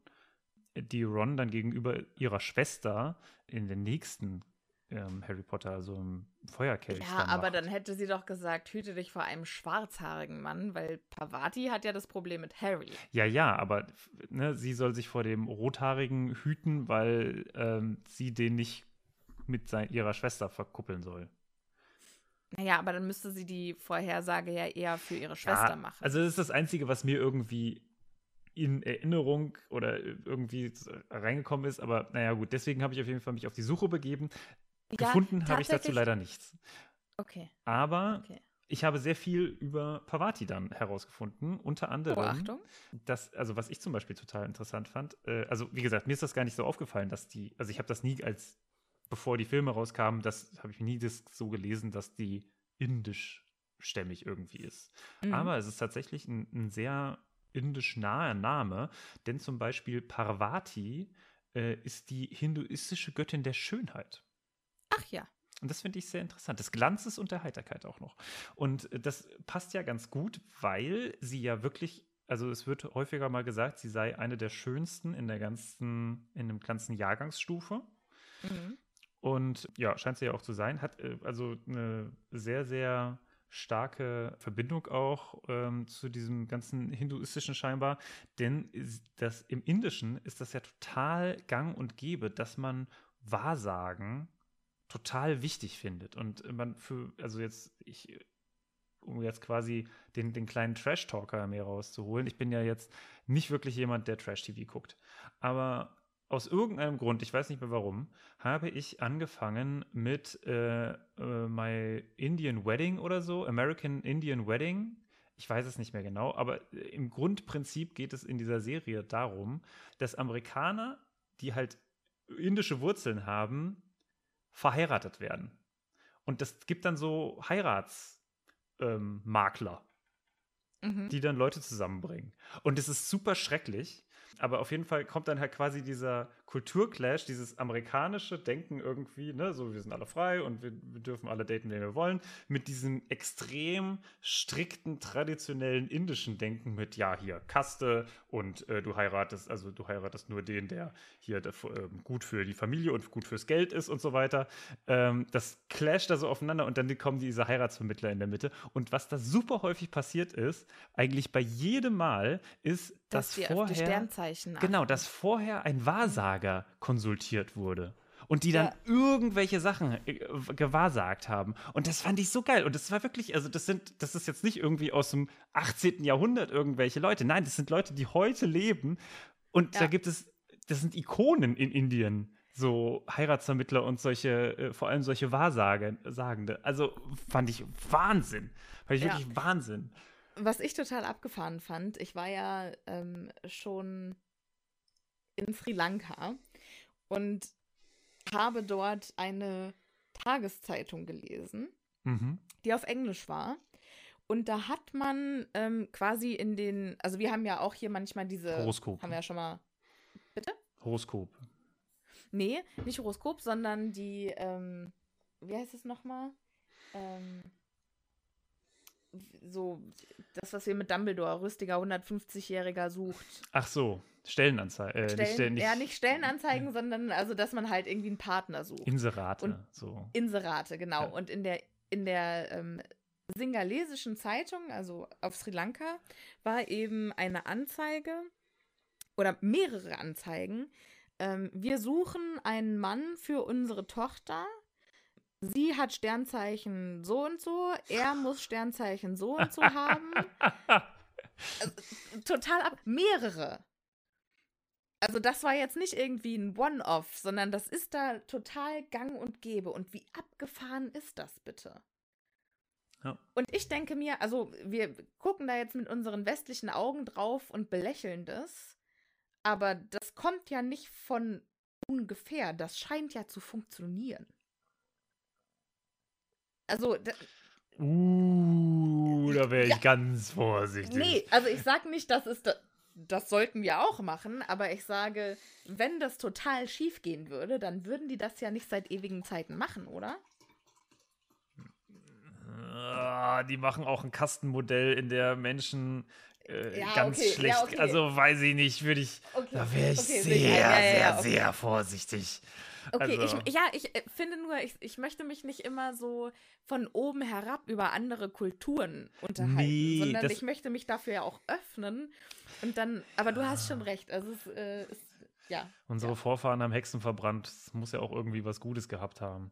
die Ron dann gegenüber ihrer Schwester in den nächsten ähm, Harry Potter, also im Feuerkelch. Ja, dann aber macht. dann hätte sie doch gesagt, hüte dich vor einem schwarzhaarigen Mann, weil Pavati hat ja das Problem mit Harry. Ja, ja, aber ne, sie soll sich vor dem Rothaarigen hüten, weil ähm, sie den nicht mit sein, ihrer Schwester verkuppeln soll. Naja, aber dann müsste sie die Vorhersage ja eher für ihre Schwester ja, machen. Also das ist das Einzige, was mir irgendwie in Erinnerung oder irgendwie reingekommen ist. Aber naja, gut, deswegen habe ich auf jeden Fall mich auf die Suche begeben. Ja, Gefunden habe ich dazu leider nichts. Okay, Aber okay. ich habe sehr viel über Pavati dann herausgefunden. Unter anderem, Oh, Achtung. das, also was ich zum Beispiel total interessant fand, äh, also wie gesagt, mir ist das gar nicht so aufgefallen, dass die, also ich habe das nie als, bevor die Filme rauskamen, das habe ich nie das so gelesen, dass die indischstämmig irgendwie ist. Mhm. Aber es ist tatsächlich ein, ein sehr indisch naher Name, denn zum Beispiel Parvati äh, ist die hinduistische Göttin der Schönheit. Ach ja. Und das finde ich sehr interessant. Des Glanzes und der Heiterkeit auch noch. Und äh, das passt ja ganz gut, weil sie ja wirklich, also es wird häufiger mal gesagt, sie sei eine der schönsten in der ganzen, in dem ganzen Jahrgangsstufe. Mhm. Und ja, scheint sie ja auch zu sein. Hat äh, also eine sehr, sehr starke Verbindung auch ähm, zu diesem ganzen hinduistischen scheinbar. Denn das, im Indischen ist das ja total gang und gäbe, dass man Wahrsagen total wichtig findet. Und man für, also jetzt, ich, um jetzt quasi den, den kleinen Trash-Talker mehr rauszuholen, ich bin ja jetzt nicht wirklich jemand, der Trash-TV guckt. Aber aus irgendeinem Grund, ich weiß nicht mehr warum, habe ich angefangen mit äh, äh, My Indian Wedding oder so, American Indian Wedding. Ich weiß es nicht mehr genau, aber äh, im Grundprinzip geht es in dieser Serie darum, dass Amerikaner, die halt indische Wurzeln haben, verheiratet werden. Und das gibt dann so Heiratsmakler, ähm, Mhm. die dann Leute zusammenbringen. Und es ist super schrecklich. Aber auf jeden Fall kommt dann halt quasi dieser Kulturclash, dieses amerikanische Denken irgendwie, ne, so wir sind alle frei und wir, wir dürfen alle daten, wen wir wollen, mit diesem extrem strikten, traditionellen indischen Denken mit, ja, hier Kaste und äh, du heiratest, also du heiratest nur den, der hier der, ähm, gut für die Familie und gut fürs Geld ist und so weiter. Ähm, das clasht da so aufeinander und dann kommen diese Heiratsvermittler in der Mitte. Und was da super häufig passiert ist, eigentlich bei jedem Mal, ist, Dass dass, vorher Sternzeichen Genau, dass vorher ein Wahrsager konsultiert wurde. Und die dann Ja. irgendwelche Sachen äh, gewahrsagt haben. Und das fand ich so geil. Und das war wirklich, also das sind, das ist jetzt nicht irgendwie aus dem 18. Jahrhundert irgendwelche Leute. Nein, das sind Leute, die heute leben. Und Ja. da gibt es das sind Ikonen in Indien. So Heiratsvermittler und solche, äh, vor allem solche Wahrsagende. Also fand ich Wahnsinn. Fand ich Ja. wirklich Wahnsinn. Was ich total abgefahren fand, ich war ja ähm, schon in Sri Lanka und habe dort eine Tageszeitung gelesen, Mhm. die auf Englisch war. Und da hat man ähm, quasi in den, also wir haben ja auch hier manchmal diese, Horoskop. haben wir ja schon mal, Horoskop. nee, nicht Horoskop, sondern die, ähm, wie heißt es nochmal? Ähm, so, das, was wir mit Dumbledore, rüstiger 150-Jähriger sucht. Ach so, Stellenanzeige. Äh, Stellen, nicht, ja, nicht Stellenanzeigen, sondern also, dass man halt irgendwie einen Partner sucht. Inserate. Und- so. Inserate, genau. Ja. Und in der, in der ähm, singalesischen Zeitung, also auf Sri Lanka, war eben eine Anzeige oder mehrere Anzeigen. Ähm, wir suchen einen Mann für unsere Tochter. Sie hat Sternzeichen so und so, er muss Sternzeichen so und so haben. Also, total ab. Mehrere. Also das war jetzt nicht irgendwie ein One-Off, sondern das ist da total gang und gäbe. Und wie abgefahren ist das bitte? Ja. Und ich denke mir, also wir gucken da jetzt mit unseren westlichen Augen drauf und belächeln das, aber das kommt ja nicht von ungefähr. Das scheint ja zu funktionieren. Also, da, Uh, da wäre ich Ja. ganz vorsichtig. Nee, also ich sag nicht, dass es da, das sollten wir auch machen, aber ich sage, wenn das total schief gehen würde, dann würden die das ja nicht seit ewigen Zeiten machen, oder? Ah, die machen auch ein Kastenmodell, in der Menschen äh, Ja, ganz okay, ja, schlecht. okay. Also weiß ich nicht, würde ich. Okay, Da wäre ich sehr. Ja, ja, sehr, ja, okay. sehr vorsichtig. Okay, Also- ich, ja, ich äh, finde nur, ich, ich möchte mich nicht immer so von oben herab über andere Kulturen unterhalten, Nee, sondern ich möchte mich dafür ja auch öffnen und dann, aber du hast schon recht, also es äh, ist, ja. Unsere ja. Vorfahren haben Hexen verbrannt. Das muss ja auch irgendwie was Gutes gehabt haben.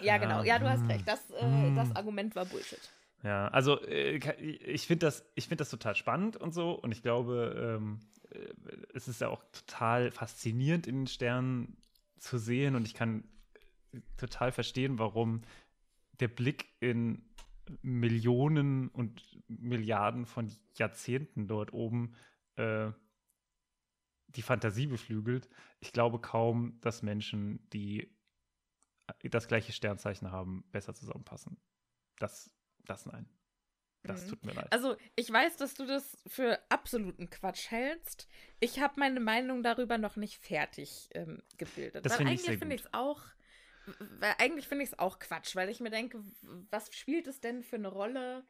Ja, genau, ja, du hast hm, recht, das, äh, hm. das Argument war Bullshit. Ja, also äh, ich finde das, find das total spannend und so. Und ich glaube, ähm, äh, es ist ja auch total faszinierend, in den Sternen zu sehen. Und ich kann total verstehen, warum der Blick in Millionen und Milliarden von Jahrzehnten dort oben äh, die Fantasie beflügelt. Ich glaube kaum, dass Menschen, die das gleiche Sternzeichen haben, besser zusammenpassen. Das, das nein. Das Mhm. tut mir leid. Also, ich weiß, dass du das für absoluten Quatsch hältst. Ich habe meine Meinung darüber noch nicht fertig ähm, gebildet. Das weil finde ich eigentlich finde ich es auch, weil eigentlich finde ich es auch Quatsch, weil ich mir denke, was spielt es denn für eine Rolle,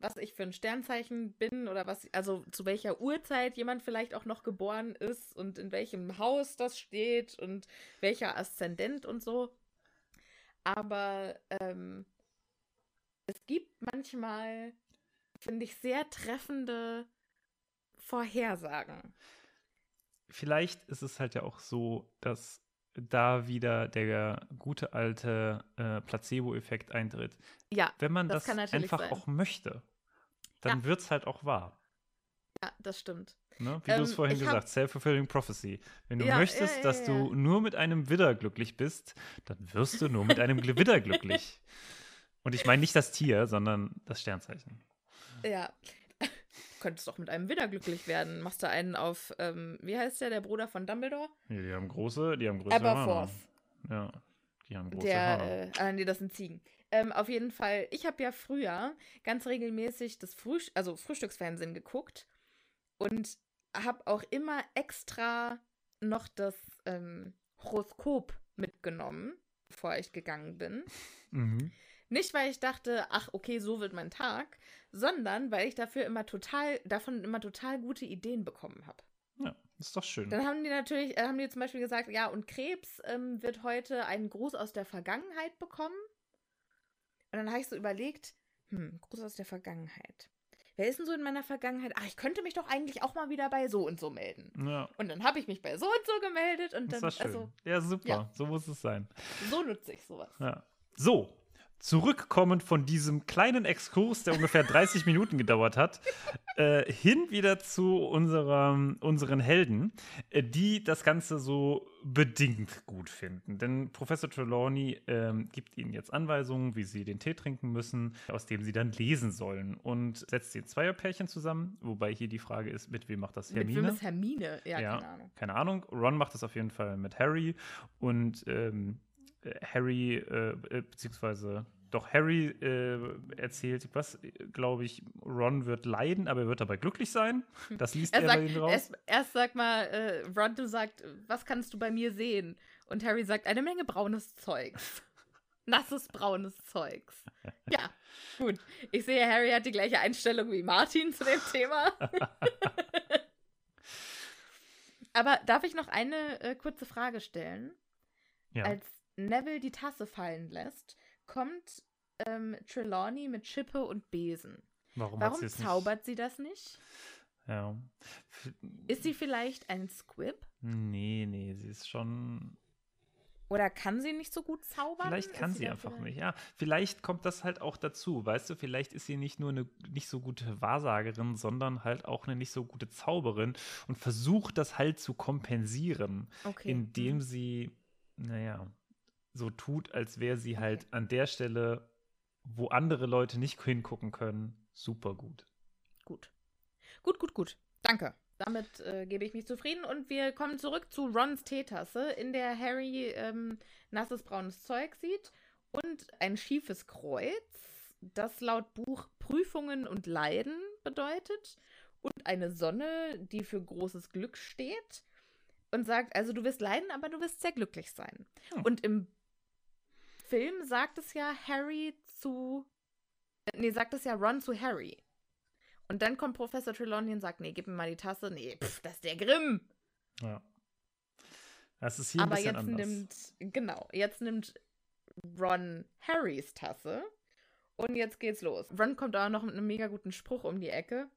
was ich für ein Sternzeichen bin oder was, also zu welcher Uhrzeit jemand vielleicht auch noch geboren ist und in welchem Haus das steht und welcher Aszendent und so. Aber ähm, es gibt manchmal, finde ich, sehr treffende Vorhersagen. Vielleicht ist es halt ja auch so, dass da wieder der gute alte äh, Placebo-Effekt eintritt. Ja, Wenn man Das das, einfach sein. auch möchte, dann Ja. wird es halt auch wahr. ja, das stimmt. Ne? Wie Ähm, du es vorhin ich hab- gesagt self-fulfilling prophecy. Wenn du Ja, möchtest, ja, dass du nur mit einem Widder glücklich bist, dann wirst du nur mit einem Widder glücklich. Und ich meine nicht das Tier, sondern das Sternzeichen. Ja. Du könntest doch mit einem Widder glücklich werden. Machst du einen auf, ähm, wie heißt der, der Bruder von Dumbledore? Ja, die haben große, die haben größere. Aberforth. Ja, die haben große Der, Hörner. äh, ah, nee, das sind Ziegen. Ähm, auf jeden Fall, ich habe ja früher ganz regelmäßig das Frühst also Frühstücksfernsehen geguckt und habe auch immer extra noch das ähm, Horoskop mitgenommen, bevor ich gegangen bin. Mhm. Nicht, weil ich dachte, ach, okay, so wird mein Tag, sondern weil ich dafür immer total, davon immer total gute Ideen bekommen habe. Ja, ist doch schön. Dann haben die natürlich, äh, haben die zum Beispiel gesagt, ja, und Krebs ähm, wird heute einen Gruß aus der Vergangenheit bekommen. Und dann habe ich so überlegt, hm, Gruß aus der Vergangenheit. Wer ist denn so in meiner Vergangenheit? Ach, ich könnte mich doch eigentlich auch mal wieder bei so und so melden. Ja, Und dann habe ich mich bei so und so gemeldet und ist dann, doch schön. also, ja, super. ja. So muss es sein. so nutze ich sowas. Ja. So, zurückkommend von diesem kleinen Exkurs, der ungefähr 30 Minuten gedauert hat, äh, hin wieder zu unserem, unseren Helden, äh, die das Ganze so bedingt gut finden. Denn Professor Trelawney ähm, gibt ihnen jetzt Anweisungen, wie sie den Tee trinken müssen, aus dem sie dann lesen sollen und setzt in Zweierpärchen zusammen, wobei hier die Frage ist, mit wem macht das Hermine? Mit wem ist Hermine? Ja, ja, keine Ahnung. Keine Ahnung. Ron macht das auf jeden Fall mit Harry und ähm, Harry, äh, äh, beziehungsweise doch Harry äh, erzählt, was glaube ich, Ron wird leiden, aber er wird dabei glücklich sein. Das liest er, er sagt, bei ihm raus. Erst, erst sag mal, äh, Ron, du sagst, was kannst du bei mir sehen? Und Harry sagt, eine Menge braunes Zeugs. Nasses braunes Zeugs. Ja, gut. Ich sehe, Harry hat die gleiche Einstellung wie Martin zu dem Thema. aber darf ich noch eine äh, kurze Frage stellen? Ja. Als Neville die Tasse fallen lässt, kommt ähm, Trelawney mit Schippe und Besen. Warum, Warum zaubert nicht? sie das nicht? Ja. Ist sie vielleicht ein Squib? Nee, nee, sie ist schon. Oder kann sie nicht so gut zaubern? Vielleicht kann sie, sie einfach vielleicht? nicht, ja. Vielleicht kommt das halt auch dazu, weißt du, vielleicht ist sie nicht nur eine nicht so gute Wahrsagerin, sondern halt auch eine nicht so gute Zauberin und versucht das halt zu kompensieren, okay. indem mhm. sie, naja, so tut, als wäre sie halt an der Stelle, wo andere Leute nicht hingucken können, super gut. Gut. Gut, gut, gut. Danke. Damit äh, gebe ich mich zufrieden und wir kommen zurück zu Rons Teetasse, in der Harry ähm, nasses braunes Zeug sieht und ein schiefes Kreuz, das laut Buch Prüfungen und Leiden bedeutet und eine Sonne, die für großes Glück steht und sagt, also du wirst leiden, aber du wirst sehr glücklich sein. Hm. Und im Film sagt es ja Harry zu. Nee, sagt es ja Ron zu Harry. Und dann kommt Professor Trelawney und sagt: Nee, gib mir mal die Tasse. Nee, pff, das ist der Grimm. Ja. Das ist hier Aber ein bisschen jetzt anders. nimmt, genau, jetzt nimmt Ron Harrys Tasse. Und jetzt geht's los. Ron kommt auch noch mit einem mega guten Spruch um die Ecke.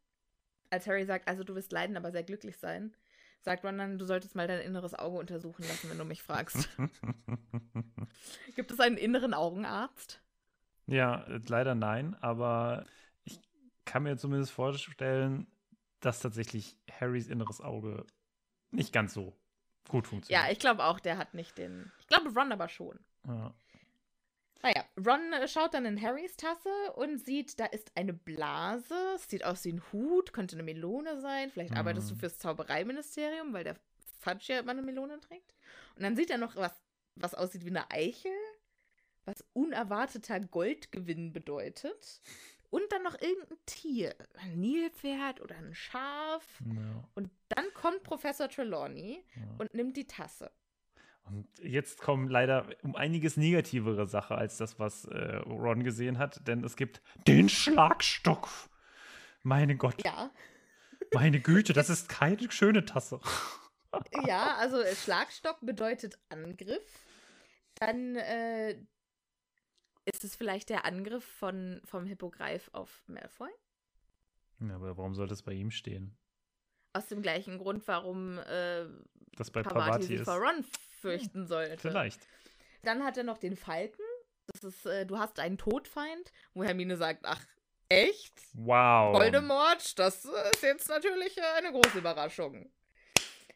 Als Harry sagt, also du wirst leiden, aber sehr glücklich sein sagt Ron dann, du solltest mal dein inneres Auge untersuchen lassen, wenn du mich fragst. Gibt es einen inneren Augenarzt? Ja, leider nein, aber ich kann mir zumindest vorstellen, dass tatsächlich Harrys inneres Auge nicht ganz so gut funktioniert. Ja, ich glaube auch, der hat nicht den. Ich glaube, Ron aber schon. Ja. Naja, Ron äh, schaut dann in Harrys Tasse und sieht, da ist eine Blase. Es sieht aus wie ein Hut, könnte eine Melone sein. Vielleicht arbeitest du mhm. fürs Zaubereiministerium, weil der Fudge ja immer eine Melone trägt. Und dann sieht er noch was, was aussieht wie eine Eichel, was unerwarteter Goldgewinn bedeutet. Und dann noch irgendein Tier, ein Nilpferd oder ein Schaf. Ja. Und dann kommt Professor Trelawney ja. und nimmt die Tasse. Und jetzt kommen leider um einiges negativere Sachen als das, was äh, Ron gesehen hat, denn es gibt den Schlagstock. Meine Gott. Ja. Meine Güte, das ist keine schöne Tasse. ja, also äh, Schlagstock bedeutet Angriff. Dann äh, ist es vielleicht der Angriff von, vom Hippogreif auf Malfoy. Ja, aber warum sollte es bei ihm stehen? Aus dem gleichen Grund, warum äh, das bei Pavati, Pavati ist. vor Ron fürchten sollte. Vielleicht. Dann hat er noch den Falken. Das ist, äh, du hast einen Todfeind, wo Hermine sagt, ach, echt? Wow. Voldemort, das ist jetzt natürlich äh, eine große Überraschung.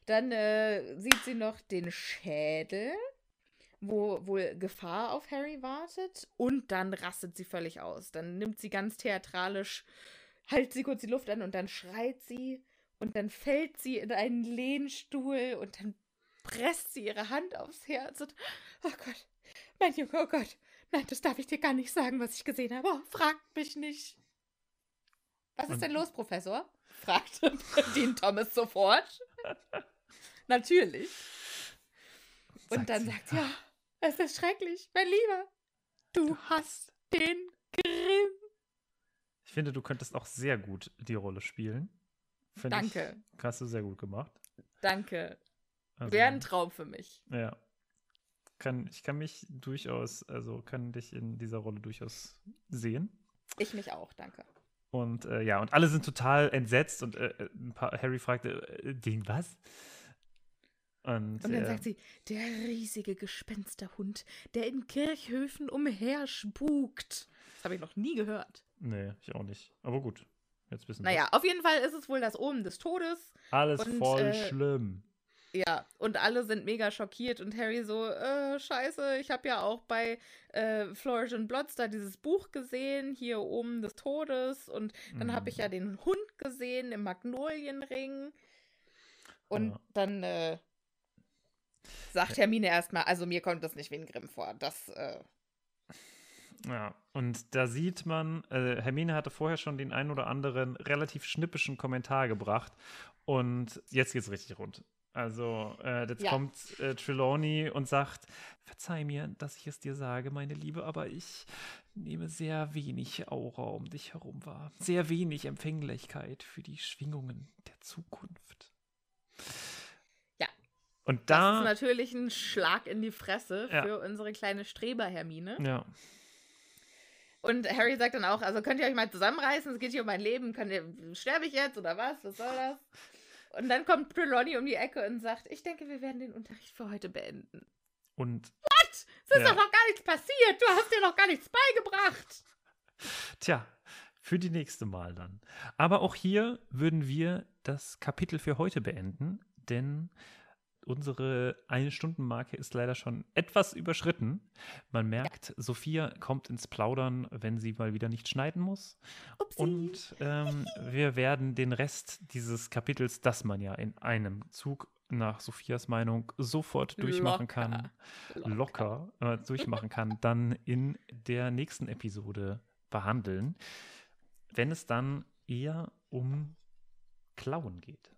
Dann äh, sieht sie noch den Schädel, wo wohl Gefahr auf Harry wartet. Und dann rastet sie völlig aus. Dann nimmt sie ganz theatralisch, hält sie kurz die Luft an und dann schreit sie. Und dann fällt sie in einen Lehnstuhl und dann presst sie ihre Hand aufs Herz und, oh Gott, mein Junge, oh Gott, nein, das darf ich dir gar nicht sagen, was ich gesehen habe. Oh, fragt mich nicht. Was ist denn los, Professor? fragte Dean Thomas sofort. Natürlich. Und dann sagt sie, ja, es ist schrecklich, mein Lieber. Du hast den Grimm. Ich finde, du könntest auch sehr gut die Rolle spielen. Find Danke. Ich, hast du sehr gut gemacht. Danke. Also, Wäre ein Traum für mich. Ja. Kann, ich kann mich durchaus, also kann dich in dieser Rolle durchaus sehen. Ich mich auch, danke. Und äh, ja, und alle sind total entsetzt und äh, äh Harry fragte, äh, den was? Und, Und dann äh, sagt sie, der riesige Gespensterhund, der in Kirchhöfen umherspukt. Das habe ich noch nie gehört. Nee, ich auch nicht. Aber gut, jetzt wissen Naja, auf jeden Fall ist es wohl das Omen des Todes. wir. Alles und, voll äh, schlimm. Ja, und alle sind mega schockiert und Harry so, äh, scheiße, ich habe ja auch bei äh, Flourish and Bloods da dieses Buch gesehen, hier oben des Todes und dann habe ich ja den Hund gesehen im Magnolienring und Ja. dann äh, sagt Hermine erstmal, also mir kommt das nicht wie ein Grimm vor, das, äh, Ja, und da sieht man, äh, Hermine hatte vorher schon den einen oder anderen relativ schnippischen Kommentar gebracht und jetzt geht's richtig rund. Also, äh, jetzt Ja. kommt äh, Trelawney und sagt: Verzeih mir, dass ich es dir sage, meine Liebe, aber ich nehme sehr wenig Aura um dich herum wahr. Sehr wenig Empfänglichkeit für die Schwingungen der Zukunft. Ja. Und das da. ist natürlich ein Schlag in die Fresse Ja. für unsere kleine Streber-Hermine. ja. Und Harry sagt dann auch, also könnt ihr euch mal zusammenreißen, es geht hier um mein Leben, könnt ihr, sterbe ich jetzt oder was, was soll das? Und dann kommt Trelawney um die Ecke und sagt, ich denke, wir werden den Unterricht für heute beenden. Und Es ist Ja. doch noch gar nichts passiert, du hast dir noch gar nichts beigebracht. Tja, für die nächste Mal dann. Aber auch hier würden wir das Kapitel für heute beenden, denn unsere Eine-Stunden-Marke ist leider schon etwas überschritten. Man merkt, Sophia kommt ins Plaudern, wenn sie mal wieder nicht schneiden muss. Upsi. Und ähm, wir werden den Rest dieses Kapitels, das man ja in einem Zug nach Sophias Meinung sofort durchmachen Locker. kann, locker, äh, durchmachen kann, dann in der nächsten Episode behandeln, wenn es dann eher um Klauen geht.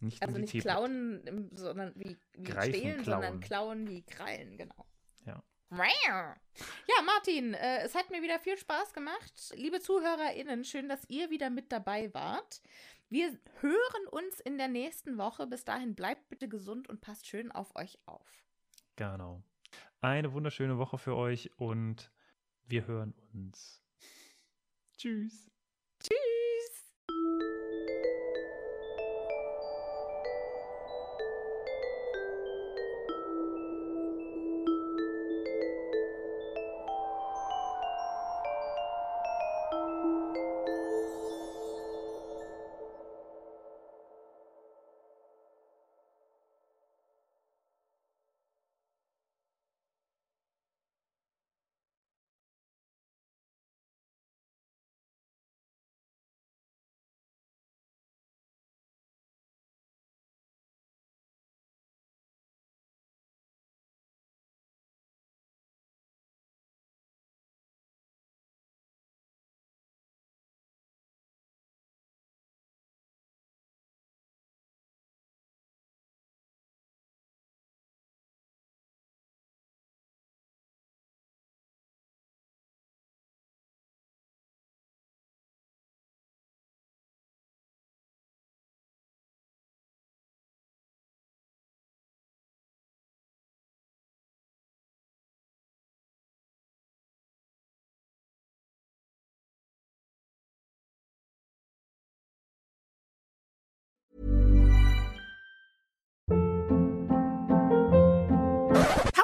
Nicht Also nicht klauen, sondern wie, wie Greifen, stehlen, klauen. sondern klauen wie krallen, genau. Ja. Ja, Martin, äh, es hat mir wieder viel Spaß gemacht. Liebe ZuhörerInnen, schön, dass ihr wieder mit dabei wart. Wir hören uns in der nächsten Woche. Bis dahin bleibt bitte gesund und passt schön auf euch auf. Genau. Eine wunderschöne Woche für euch und wir hören uns. Tschüss. Tschüss!